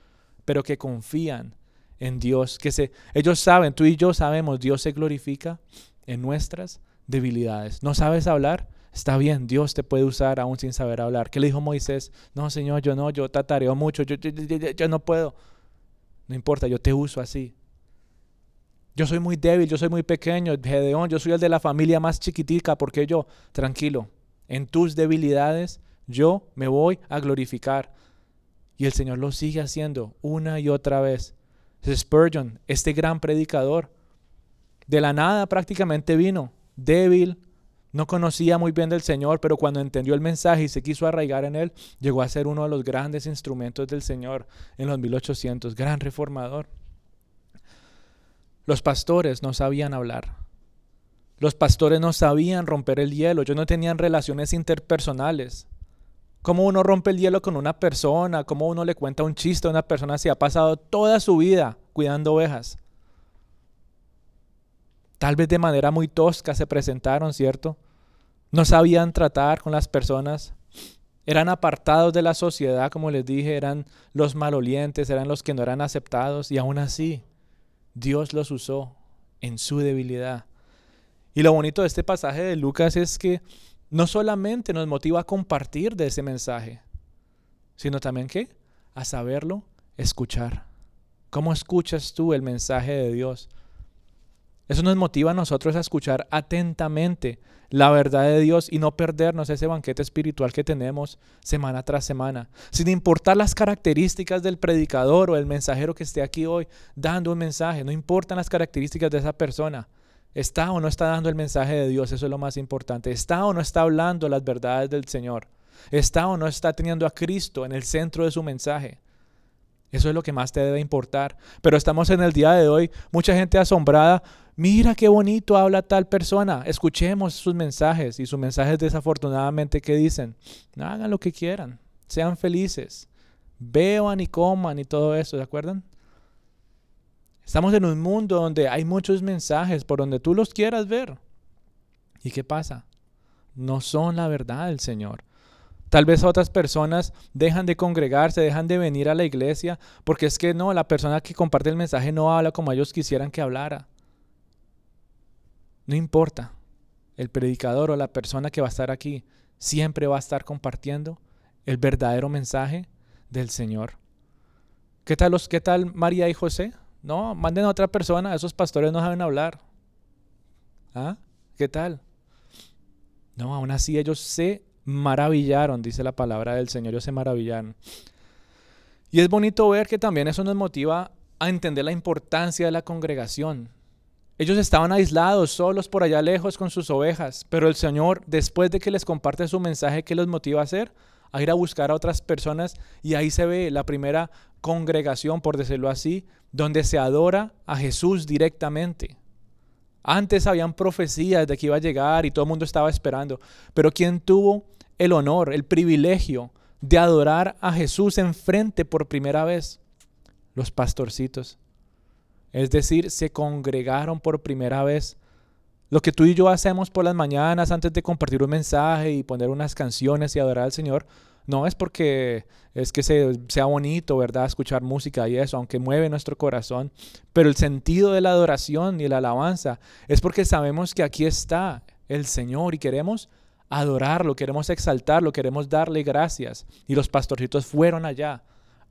pero que confían en Dios, que se, ellos saben, tú y yo sabemos, Dios se glorifica en nuestras debilidades. ¿No sabes hablar? Está bien, Dios te puede usar aún sin saber hablar. ¿Qué le dijo Moisés? No, Señor, yo no, yo tatareo mucho, yo, yo, yo, no puedo. No importa, yo te uso así. Yo soy muy débil, yo soy muy pequeño, Gedeón, yo soy el de la familia más chiquitica, porque yo, tranquilo, en tus debilidades yo me voy a glorificar. Y el Señor lo sigue haciendo una y otra vez. Spurgeon, este gran predicador, de la nada prácticamente vino, débil, no conocía muy bien del Señor, pero cuando entendió el mensaje y se quiso arraigar en él, llegó a ser uno de los grandes instrumentos del Señor en los 1800, gran reformador. Los pastores no sabían hablar. Los pastores no sabían romper el hielo, ellos no tenían relaciones interpersonales. Cómo uno rompe el hielo con una persona, cómo uno le cuenta un chiste a una persona si ha pasado toda su vida cuidando ovejas. Tal vez de manera muy tosca se presentaron, ¿cierto? No sabían tratar con las personas. Eran apartados de la sociedad, como les dije, eran los malolientes, eran los que no eran aceptados y aún así Dios los usó en su debilidad. Y lo bonito de este pasaje de Lucas es que no solamente nos motiva a compartir de ese mensaje, sino también que a saberlo escuchar. ¿Cómo escuchas tú el mensaje de Dios? Eso nos motiva a nosotros a escuchar atentamente la verdad de Dios y no perdernos ese banquete espiritual que tenemos semana tras semana, sin importar las características del predicador o el mensajero que esté aquí hoy dando un mensaje, no importan las características de esa persona. ¿Está o no está dando el mensaje de Dios? Eso es lo más importante. ¿Está o no está hablando las verdades del Señor? ¿Está o no está teniendo a Cristo en el centro de su mensaje? Eso es lo que más te debe importar. Pero estamos en el día de hoy, mucha gente asombrada. Mira qué bonito habla tal persona. Escuchemos sus mensajes y sus mensajes desafortunadamente que dicen, hagan lo que quieran, sean felices, beban y coman y todo eso, ¿de acuerdan? Estamos en un mundo donde hay muchos mensajes por donde tú los quieras ver. ¿Y qué pasa? No son la verdad del Señor. Tal vez otras personas dejan de congregarse, dejan de venir a la iglesia, porque es que no, la persona que comparte el mensaje no habla como ellos quisieran que hablara. No importa, el predicador o la persona que va a estar aquí siempre va a estar compartiendo el verdadero mensaje del Señor. ¿Qué tal, los, qué tal María y José? No, manden a otra persona, esos pastores no saben hablar. ¿Ah? ¿Qué tal? No, aún así ellos se maravillaron, dice la palabra del Señor, ellos se maravillaron. Y es bonito ver que también eso nos motiva a entender la importancia de la congregación. Ellos estaban aislados, solos por allá lejos con sus ovejas, pero el Señor, después de que les comparte su mensaje, ¿qué los motiva a hacer? A ir a buscar a otras personas y ahí se ve la primera congregación, por decirlo así, donde se adora a Jesús directamente. Antes habían profecías de que iba a llegar y todo el mundo estaba esperando, pero ¿quién tuvo el honor, el privilegio de adorar a Jesús enfrente por primera vez? Los pastorcitos. Es decir, se congregaron por primera vez. Lo que tú y yo hacemos por las mañanas antes de compartir un mensaje y poner unas canciones y adorar al Señor, no es porque es que sea bonito, ¿verdad? Escuchar música y eso, aunque mueve nuestro corazón. Pero el sentido de la adoración y la alabanza es porque sabemos que aquí está el Señor y queremos adorarlo, queremos exaltarlo, queremos darle gracias. Y los pastorcitos fueron allá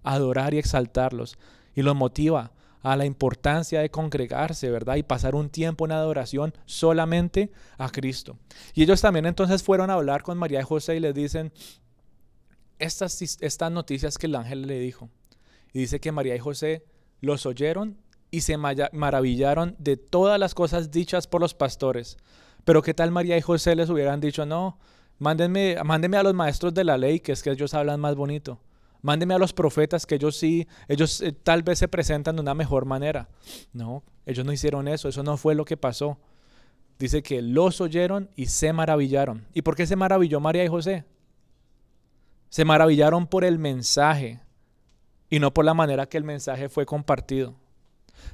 a adorar y exaltarlos. Y los motiva a la importancia de congregarse, ¿verdad? Y pasar un tiempo en adoración solamente a Cristo. Y ellos también entonces fueron a hablar con María y José y les dicen estas, estas noticias que el ángel le dijo. Y dice que María y José los oyeron y se maravillaron de todas las cosas dichas por los pastores. Pero qué tal María y José les hubieran dicho, no, mándenme, mándenme a los maestros de la ley, que es que ellos hablan más bonito. Mándenme a los profetas, que ellos sí, ellos eh, tal vez se presentan de una mejor manera. No, ellos no hicieron eso, eso no fue lo que pasó. Dice que los oyeron y se maravillaron. ¿Y por qué se maravilló María y José? Se maravillaron por el mensaje y no por la manera que el mensaje fue compartido.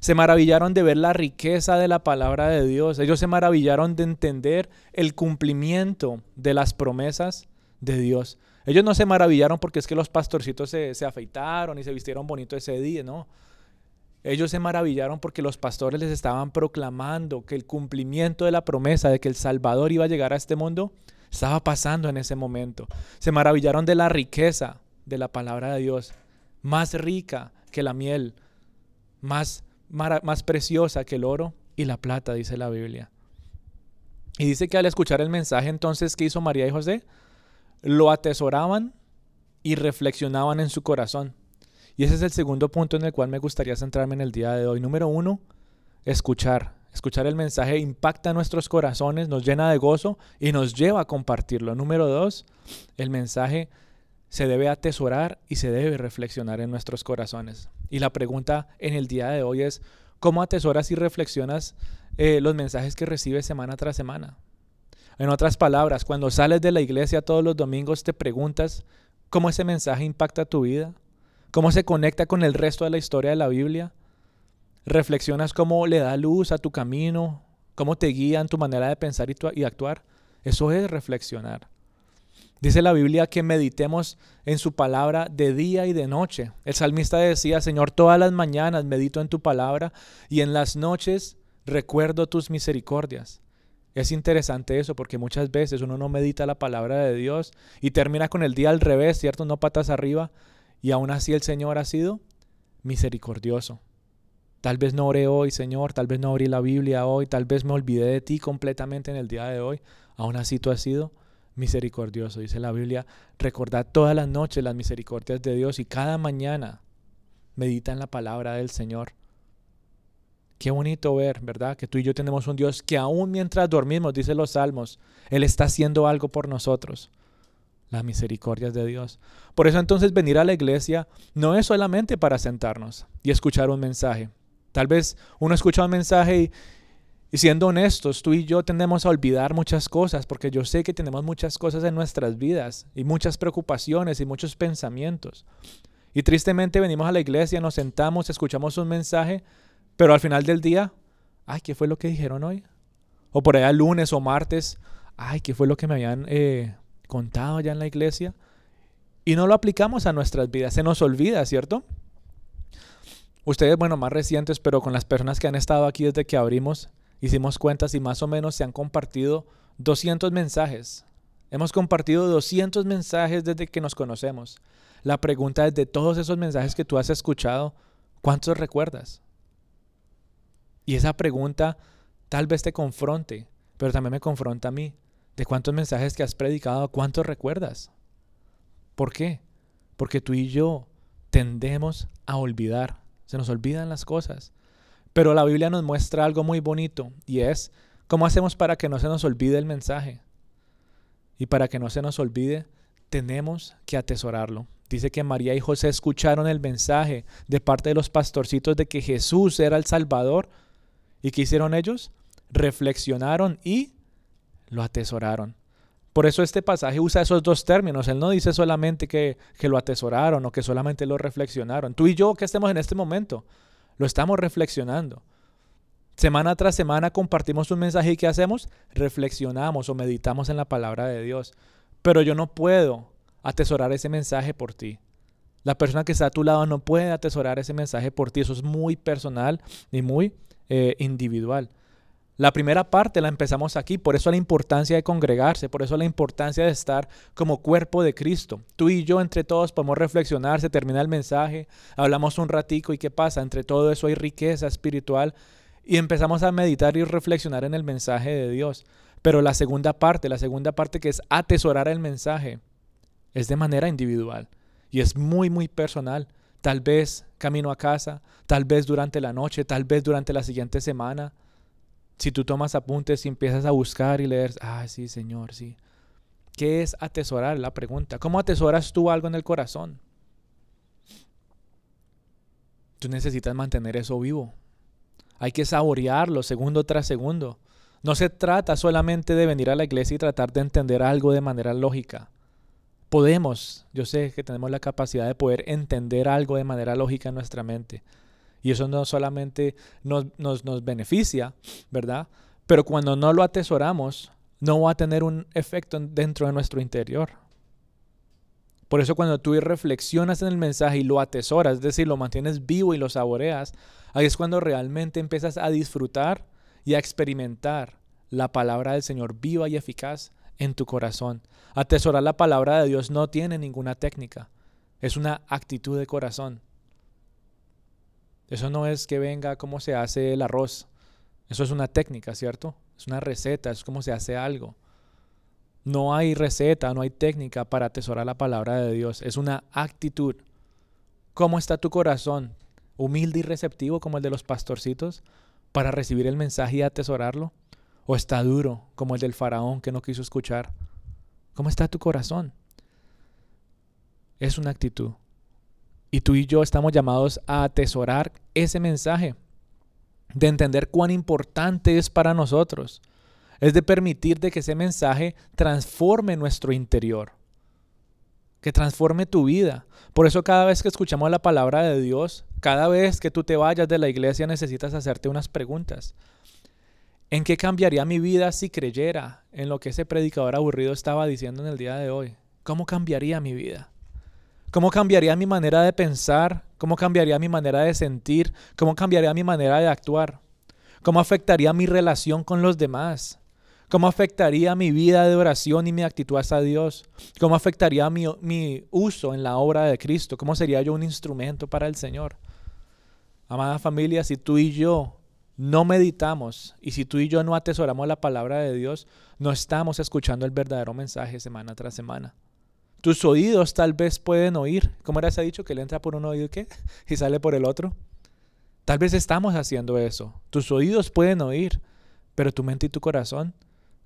Se maravillaron de ver la riqueza de la palabra de Dios. Ellos se maravillaron de entender el cumplimiento de las promesas de Dios. Ellos no se maravillaron porque es que los pastorcitos se, se afeitaron y se vistieron bonito ese día, no. Ellos se maravillaron porque los pastores les estaban proclamando que el cumplimiento de la promesa de que el Salvador iba a llegar a este mundo estaba pasando en ese momento. Se maravillaron de la riqueza de la palabra de Dios, más rica que la miel, más más preciosa que el oro y la plata, dice la Biblia. Y dice que al escuchar el mensaje entonces que hizo María y José, lo atesoraban y reflexionaban en su corazón. Y ese es el segundo punto en el cual me gustaría centrarme en el día de hoy. Número uno, escuchar. Escuchar el mensaje impacta nuestros corazones, nos llena de gozo y nos lleva a compartirlo. Número dos, el mensaje se debe atesorar y se debe reflexionar en nuestros corazones. Y la pregunta en el día de hoy es, ¿cómo atesoras y reflexionas eh, los mensajes que recibes semana tras semana? En otras palabras, cuando sales de la iglesia todos los domingos te preguntas cómo ese mensaje impacta tu vida, cómo se conecta con el resto de la historia de la Biblia. Reflexionas cómo le da luz a tu camino, cómo te guía en tu manera de pensar y, y actuar. Eso es reflexionar. Dice la Biblia que meditemos en su palabra de día y de noche. El salmista decía, Señor, todas las mañanas medito en tu palabra y en las noches recuerdo tus misericordias. Es interesante eso porque muchas veces uno no medita la palabra de Dios y termina con el día al revés, ¿cierto? No patas arriba y aún así el Señor ha sido misericordioso. Tal vez no oré hoy, Señor, tal vez no abrí la Biblia hoy, tal vez me olvidé de ti completamente en el día de hoy. Aún así tú has sido misericordioso. Dice la Biblia, recordad todas las noches las misericordias de Dios y cada mañana medita en la palabra del Señor. Qué bonito ver, ¿verdad? Que tú y yo tenemos un Dios que aún mientras dormimos, dice los salmos, Él está haciendo algo por nosotros. Las misericordias de Dios. Por eso entonces venir a la iglesia no es solamente para sentarnos y escuchar un mensaje. Tal vez uno escucha un mensaje y, y siendo honestos, tú y yo tendemos a olvidar muchas cosas, porque yo sé que tenemos muchas cosas en nuestras vidas y muchas preocupaciones y muchos pensamientos. Y tristemente venimos a la iglesia, nos sentamos, escuchamos un mensaje, pero al final del día, ay, ¿qué fue lo que dijeron hoy? O por allá lunes o martes, ay, ¿qué fue lo que me habían eh, contado allá en la iglesia? Y no lo aplicamos a nuestras vidas, se nos olvida, ¿cierto? Ustedes, bueno, más recientes, pero con las personas que han estado aquí desde que abrimos, hicimos cuentas y más o menos se han compartido 200 mensajes. Hemos compartido 200 mensajes desde que nos conocemos. La pregunta es de todos esos mensajes que tú has escuchado, ¿cuántos recuerdas? Y esa pregunta tal vez te confronte, pero también me confronta a mí. De cuántos mensajes que has predicado, ¿cuántos recuerdas? ¿Por qué? Porque tú y yo tendemos a olvidar. Se nos olvidan las cosas. Pero la Biblia nos muestra algo muy bonito y es cómo hacemos para que no se nos olvide el mensaje. Y para que no se nos olvide, tenemos que atesorarlo. Dice que María y José escucharon el mensaje de parte de los pastorcitos de que Jesús era el Salvador. ¿Y qué hicieron ellos? Reflexionaron y lo atesoraron. Por eso este pasaje usa esos dos términos. Él no dice solamente que, que, lo atesoraron o que solamente lo reflexionaron. Tú y yo que estemos en este momento, lo estamos reflexionando. Semana tras semana compartimos un mensaje y ¿qué hacemos? Reflexionamos o meditamos en la palabra de Dios. Pero yo no puedo atesorar ese mensaje por ti. La persona que está a tu lado no puede atesorar ese mensaje por ti. Eso es muy personal y muy eh, individual. La primera parte la empezamos aquí, por eso la importancia de congregarse, por eso la importancia de estar como cuerpo de Cristo. Tú y yo entre todos podemos reflexionar, se termina el mensaje, hablamos un ratico y qué pasa, entre todo eso hay riqueza espiritual y empezamos a meditar y reflexionar en el mensaje de Dios. Pero la segunda parte, la segunda parte que es atesorar el mensaje, es de manera individual y es muy, muy personal. Tal vez camino a casa, tal vez durante la noche, tal vez durante la siguiente semana. Si tú tomas apuntes y empiezas a buscar y leer, ah, sí, Señor, sí. ¿Qué es atesorar? La pregunta. ¿Cómo atesoras tú algo en el corazón? Tú necesitas mantener eso vivo. Hay que saborearlo segundo tras segundo. No se trata solamente de venir a la iglesia y tratar de entender algo de manera lógica podemos, yo sé que tenemos la capacidad de poder entender algo de manera lógica en nuestra mente. Y eso no solamente nos, nos, beneficia, ¿verdad? Pero cuando no lo atesoramos, no va a tener un efecto dentro de nuestro interior. Por eso cuando tú reflexionas en el mensaje y lo atesoras, es decir, lo mantienes vivo y lo saboreas, ahí es cuando realmente empiezas a disfrutar y a experimentar la palabra del Señor viva y eficaz en tu corazón. Atesorar la palabra de Dios no tiene ninguna técnica. Es una actitud de corazón. Eso no es que venga cómo se hace el arroz. Eso es una técnica, ¿cierto? Es una receta, es como se hace algo. No hay receta, no hay técnica para atesorar la palabra de Dios. Es una actitud. ¿Cómo está tu corazón? ¿Humilde y receptivo como el de los pastorcitos para recibir el mensaje y atesorarlo? ¿O está duro como el del faraón que no quiso escuchar? ¿Cómo está tu corazón? Es una actitud. Y tú y yo estamos llamados a atesorar ese mensaje, de entender cuán importante es para nosotros. Es de permitir de que ese mensaje transforme nuestro interior, que transforme tu vida. Por eso cada vez que escuchamos la palabra de Dios, cada vez que tú te vayas de la iglesia necesitas hacerte unas preguntas. ¿En qué cambiaría mi vida si creyera en lo que ese predicador aburrido estaba diciendo en el día de hoy? ¿Cómo cambiaría mi vida? ¿Cómo cambiaría mi manera de pensar? ¿Cómo cambiaría mi manera de sentir? ¿Cómo cambiaría mi manera de actuar? ¿Cómo afectaría mi relación con los demás? ¿Cómo afectaría mi vida de oración y mi actitud hacia Dios? ¿Cómo afectaría mi, uso en la obra de Cristo? ¿Cómo sería yo un instrumento para el Señor? Amada familia, si tú y yo no meditamos y si tú y yo no atesoramos la palabra de Dios, no estamos escuchando el verdadero mensaje semana tras semana. Tus oídos tal vez pueden oír, ¿cómo era ese dicho? Que le entra por un oído ¿qué? *laughs* y sale por el otro. Tal vez estamos haciendo eso. Tus oídos pueden oír, pero tu mente y tu corazón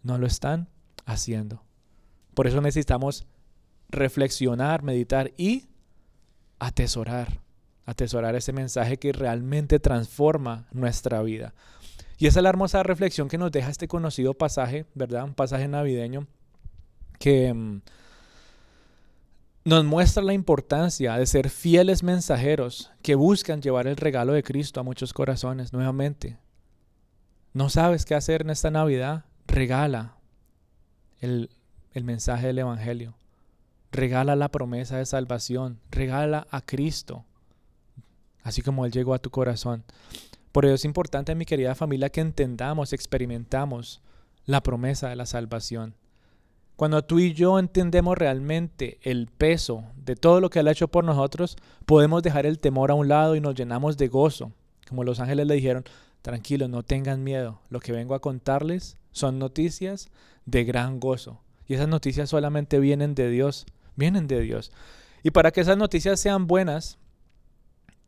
no lo están haciendo. Por eso necesitamos reflexionar, meditar y atesorar atesorar ese mensaje que realmente transforma nuestra vida. Y esa es la hermosa reflexión que nos deja este conocido pasaje, ¿verdad? Un pasaje navideño que mm, nos muestra la importancia de ser fieles mensajeros que buscan llevar el regalo de Cristo a muchos corazones nuevamente. ¿No sabes qué hacer en esta Navidad? Regala el, el mensaje del Evangelio. Regala la promesa de salvación. Regala a Cristo, así como Él llegó a tu corazón. Por eso es importante, mi querida familia, que entendamos, experimentamos la promesa de la salvación. Cuando tú y yo entendemos realmente el peso de todo lo que Él ha hecho por nosotros, podemos dejar el temor a un lado y nos llenamos de gozo. Como los ángeles le dijeron, tranquilos, no tengan miedo. Lo que vengo a contarles son noticias de gran gozo. Y esas noticias solamente vienen de Dios, vienen de Dios. Y para que esas noticias sean buenas,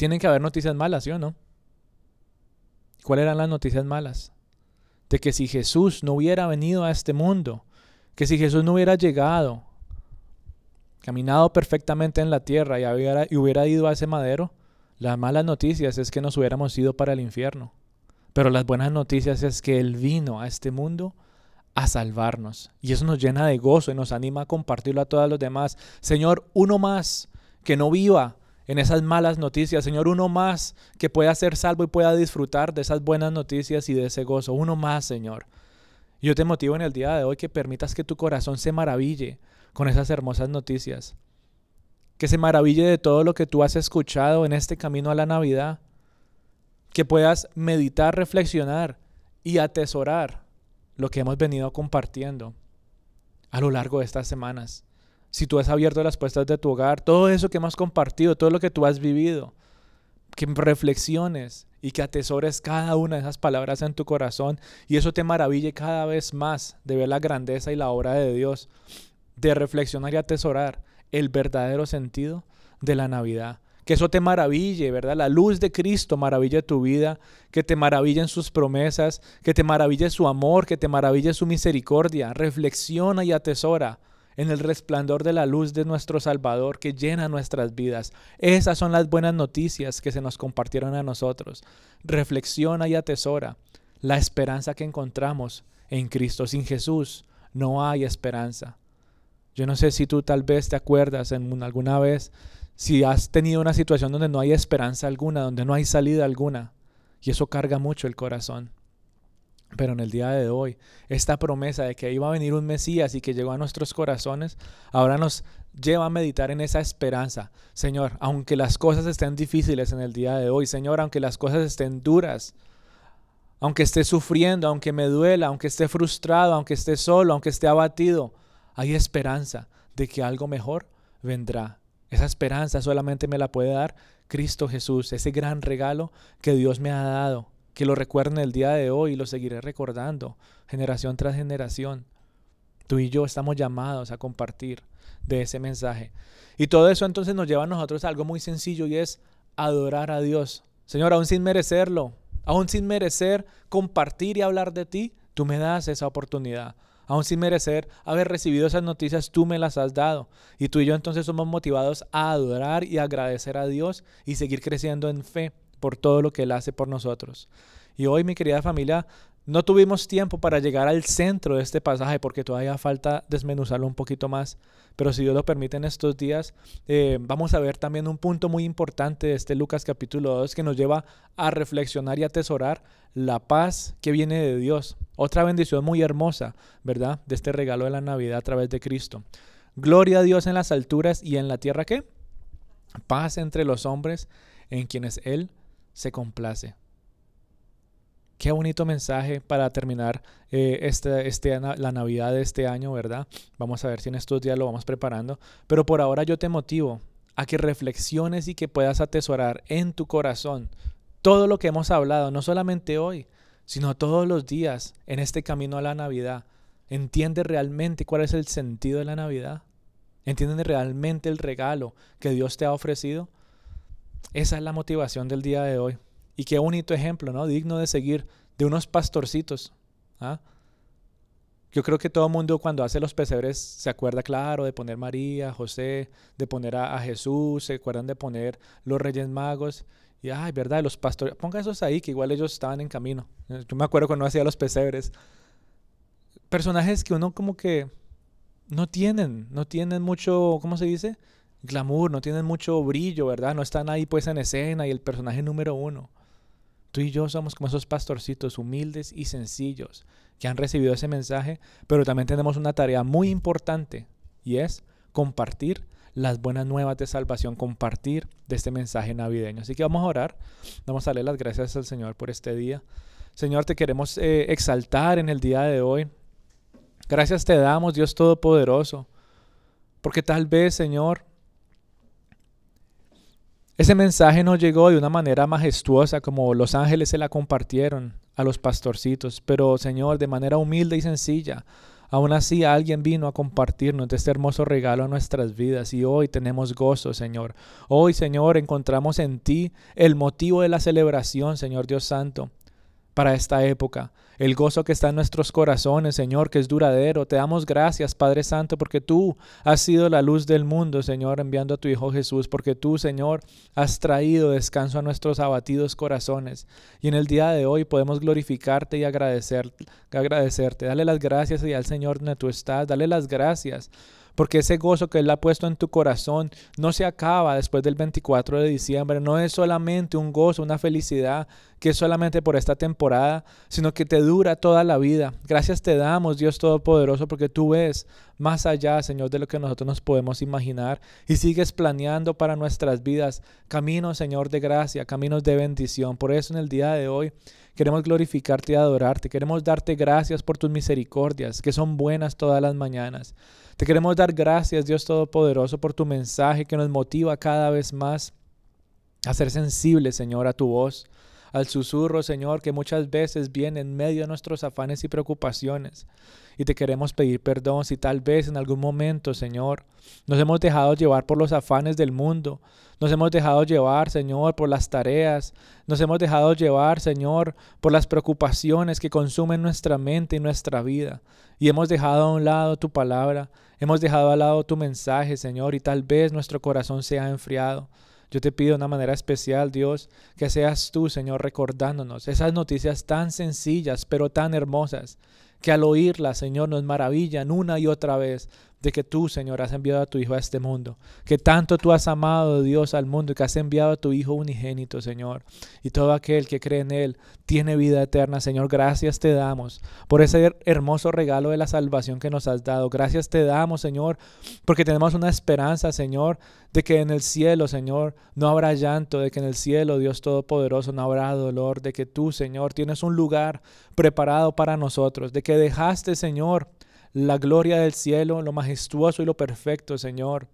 tienen que haber noticias malas, ¿sí o no? ¿Cuáles eran las noticias malas? De que si Jesús no hubiera venido a este mundo, que si Jesús no hubiera llegado, caminado perfectamente en la tierra y hubiera, y hubiera ido a ese madero, las malas noticias es que nos hubiéramos ido para el infierno. Pero las buenas noticias es que Él vino a este mundo a salvarnos. Y eso nos llena de gozo y nos anima a compartirlo a todos los demás. Señor, uno más que no viva en esas malas noticias. Señor, uno más que pueda ser salvo y pueda disfrutar de esas buenas noticias y de ese gozo. Uno más, Señor. Yo te motivo en el día de hoy que permitas que tu corazón se maraville con esas hermosas noticias. Que se maraville de todo lo que tú has escuchado en este camino a la Navidad. Que puedas meditar, reflexionar y atesorar lo que hemos venido compartiendo a lo largo de estas semanas. Si tú has abierto las puertas de tu hogar, todo eso que hemos compartido, todo lo que tú has vivido, que reflexiones y que atesores cada una de esas palabras en tu corazón y eso te maraville cada vez más de ver la grandeza y la obra de Dios, de reflexionar y atesorar el verdadero sentido de la Navidad. Que eso te maraville, ¿verdad? La luz de Cristo maraville tu vida, que te maravillen sus promesas, que te maraville su amor, que te maraville su misericordia. Reflexiona y atesora en el resplandor de la luz de nuestro Salvador que llena nuestras vidas. Esas son las buenas noticias que se nos compartieron a nosotros. Reflexiona y atesora la esperanza que encontramos en Cristo. Sin Jesús no hay esperanza. Yo no sé si tú tal vez te acuerdas en alguna vez si has tenido una situación donde no hay esperanza alguna, donde no hay salida alguna, y eso carga mucho el corazón. Pero en el día de hoy, esta promesa de que iba a venir un Mesías y que llegó a nuestros corazones, ahora nos lleva a meditar en esa esperanza. Señor, aunque las cosas estén difíciles en el día de hoy, Señor, aunque las cosas estén duras, aunque esté sufriendo, aunque me duela, aunque esté frustrado, aunque esté solo, aunque esté abatido, hay esperanza de que algo mejor vendrá. Esa esperanza solamente me la puede dar Cristo Jesús, ese gran regalo que Dios me ha dado que lo recuerden el día de hoy y lo seguiré recordando, generación tras generación. Tú y yo estamos llamados a compartir de ese mensaje. Y todo eso entonces nos lleva a nosotros a algo muy sencillo y es adorar a Dios. Señor, aún sin merecerlo, aún sin merecer compartir y hablar de ti, tú me das esa oportunidad. Aún sin merecer haber recibido esas noticias, tú me las has dado. Y tú y yo entonces somos motivados a adorar y agradecer a Dios y seguir creciendo en fe por todo lo que Él hace por nosotros. Y hoy, mi querida familia, no tuvimos tiempo para llegar al centro de este pasaje porque todavía falta desmenuzarlo un poquito más, pero si Dios lo permite en estos días, eh, vamos a ver también un punto muy importante de este Lucas capítulo 2 que nos lleva a reflexionar y atesorar la paz que viene de Dios. Otra bendición muy hermosa, ¿verdad? De este regalo de la Navidad a través de Cristo. Gloria a Dios en las alturas y en la tierra qué? Paz entre los hombres en quienes Él se complace. Qué bonito mensaje para terminar eh, este, este, la Navidad de este año, ¿verdad? Vamos a ver si en estos días lo vamos preparando. Pero por ahora yo te motivo a que reflexiones y que puedas atesorar en tu corazón todo lo que hemos hablado, no solamente hoy, sino todos los días en este camino a la Navidad. Entiende realmente cuál es el sentido de la Navidad. Entiende realmente el regalo que Dios te ha ofrecido. Esa es la motivación del día de hoy. Y qué bonito ejemplo, ¿no? Digno de seguir de unos pastorcitos. ¿ah? Yo creo que todo el mundo cuando hace los pesebres se acuerda, claro, de poner María, José, de poner a, Jesús, se acuerdan de poner los Reyes Magos. Y, ay, ¿verdad? Los pastores, ponga esos ahí, que igual ellos estaban en camino. Yo me acuerdo cuando hacía los pesebres. Personajes que uno como que no tienen, no tienen mucho, ¿cómo se dice? Glamour, no tienen mucho brillo, ¿verdad? No están ahí pues en escena y el personaje número uno. Tú y yo somos como esos pastorcitos humildes y sencillos que han recibido ese mensaje, pero también tenemos una tarea muy importante y es compartir las buenas nuevas de salvación, compartir de este mensaje navideño. Así que vamos a orar, vamos a darle las gracias al Señor por este día. Señor, te queremos eh, exaltar en el día de hoy. Gracias te damos, Dios Todopoderoso, porque tal vez, Señor, ese mensaje no llegó de una manera majestuosa como los ángeles se la compartieron a los pastorcitos, pero Señor, de manera humilde y sencilla, aún así alguien vino a compartirnos este hermoso regalo a nuestras vidas y hoy tenemos gozo, Señor. Hoy, Señor, encontramos en ti el motivo de la celebración, Señor Dios Santo para esta época, el gozo que está en nuestros corazones, Señor, que es duradero. Te damos gracias, Padre Santo, porque tú has sido la luz del mundo, Señor, enviando a tu Hijo Jesús, porque tú, Señor, has traído descanso a nuestros abatidos corazones. Y en el día de hoy podemos glorificarte y agradecer, agradecerte. Dale las gracias y al Señor donde tú estás. Dale las gracias porque ese gozo que Él ha puesto en tu corazón no se acaba después del 24 de diciembre, no es solamente un gozo, una felicidad que es solamente por esta temporada, sino que te dura toda la vida. Gracias te damos, Dios Todopoderoso, porque tú ves más allá, Señor, de lo que nosotros nos podemos imaginar y sigues planeando para nuestras vidas caminos, Señor, de gracia, caminos de bendición. Por eso en el día de hoy queremos glorificarte y adorarte, queremos darte gracias por tus misericordias, que son buenas todas las mañanas. Te queremos dar gracias, Dios Todopoderoso, por tu mensaje que nos motiva cada vez más a ser sensibles, Señor, a tu voz, al susurro, Señor, que muchas veces viene en medio de nuestros afanes y preocupaciones. Y te queremos pedir perdón si tal vez en algún momento, Señor, nos hemos dejado llevar por los afanes del mundo, nos hemos dejado llevar, Señor, por las tareas, nos hemos dejado llevar, Señor, por las preocupaciones que consumen nuestra mente y nuestra vida. Y hemos dejado a un lado tu palabra Hemos dejado al lado tu mensaje, Señor, y tal vez nuestro corazón se ha enfriado. Yo te pido de una manera especial, Dios, que seas tú, Señor, recordándonos esas noticias tan sencillas, pero tan hermosas, que al oírlas, Señor, nos maravillan una y otra vez de que tú, Señor, has enviado a tu Hijo a este mundo, que tanto tú has amado, Dios, al mundo, y que has enviado a tu Hijo unigénito, Señor. Y todo aquel que cree en Él tiene vida eterna, Señor. Gracias te damos por ese hermoso regalo de la salvación que nos has dado. Gracias te damos, Señor, porque tenemos una esperanza, Señor, de que en el cielo, Señor, no habrá llanto, de que en el cielo, Dios Todopoderoso, no habrá dolor, de que tú, Señor, tienes un lugar preparado para nosotros, de que dejaste, Señor, la gloria del cielo, lo majestuoso y lo perfecto, Señor,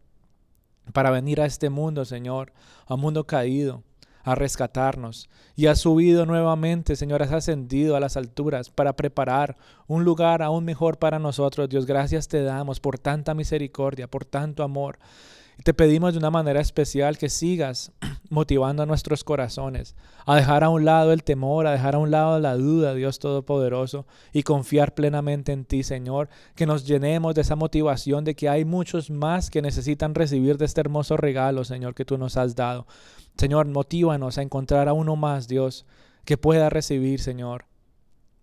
para venir a este mundo, Señor, a un mundo caído, a rescatarnos. Y has subido nuevamente, Señor, has ascendido a las alturas para preparar un lugar aún mejor para nosotros. Dios, gracias te damos por tanta misericordia, por tanto amor. Te pedimos de una manera especial que sigas *clears throat* motivando a nuestros corazones a dejar a un lado el temor, a dejar a un lado la duda, Dios Todopoderoso, y confiar plenamente en ti, Señor, que nos llenemos de esa motivación de que hay muchos más que necesitan recibir de este hermoso regalo, Señor, que tú nos has dado. Señor, motívanos a encontrar a uno más, Dios, que pueda recibir, Señor,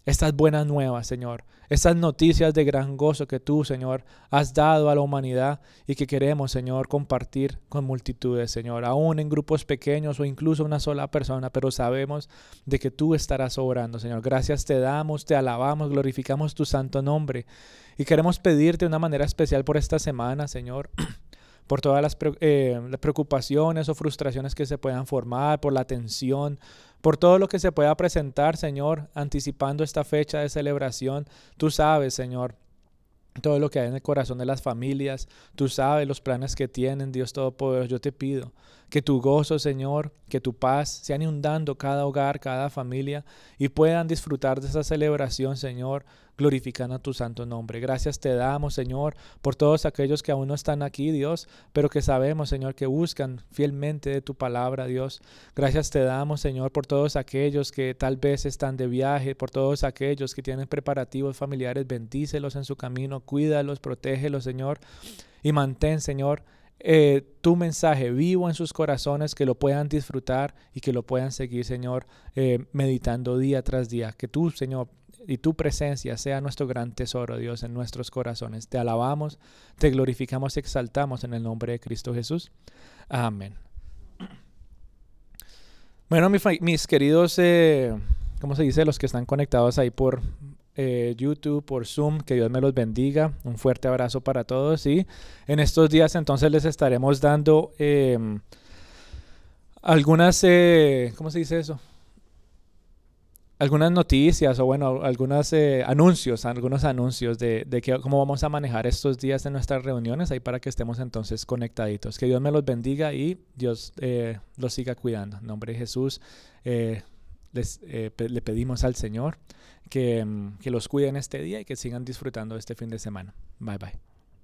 estas buenas nuevas, Señor, estas noticias de gran gozo que tú, Señor, has dado a la humanidad y que queremos, Señor, compartir con multitudes, Señor, aún en grupos pequeños o incluso una sola persona, pero sabemos de que tú estarás obrando, Señor. Gracias te damos, te alabamos, glorificamos tu santo nombre y queremos pedirte una manera especial por esta semana, Señor. *clears throat* por todas las, eh, preocupaciones o frustraciones que se puedan formar, por la tensión, por todo lo que se pueda presentar, Señor, anticipando esta fecha de celebración. Tú sabes, Señor, todo lo que hay en el corazón de las familias. Tú sabes los planes que tienen, Dios Todopoderoso. Yo te pido que tu gozo, Señor, que tu paz sean inundando cada hogar, cada familia y puedan disfrutar de esa celebración, Señor, glorificando a tu santo nombre. Gracias te damos, Señor, por todos aquellos que aún no están aquí, Dios, pero que sabemos, Señor, que buscan fielmente de tu palabra, Dios. Gracias te damos, Señor, por todos aquellos que tal vez están de viaje, por todos aquellos que tienen preparativos familiares, bendícelos en su camino, cuídalos, protégelos, Señor, y mantén, Señor, eh, tu mensaje vivo en sus corazones, que lo puedan disfrutar y que lo puedan seguir, Señor, eh, meditando día tras día. Que tú, Señor, y tu presencia sea nuestro gran tesoro, Dios, en nuestros corazones. Te alabamos, te glorificamos y exaltamos en el nombre de Cristo Jesús. Amén. Bueno, mis, queridos, eh, ¿cómo se dice? Los que están conectados ahí por eh, YouTube, por Zoom, que Dios me los bendiga. Un fuerte abrazo para todos y en estos días entonces les estaremos dando em, algunas, eh, ¿cómo se dice eso? Algunas noticias o bueno, algunos eh, anuncios, algunos anuncios de, que, cómo vamos a manejar estos días en nuestras reuniones, ahí para que estemos entonces conectaditos. Que Dios me los bendiga y Dios eh, los siga cuidando. En nombre de Jesús, eh, les, le pedimos al Señor que, que los cuide en este día y que sigan disfrutando este fin de semana. Bye bye.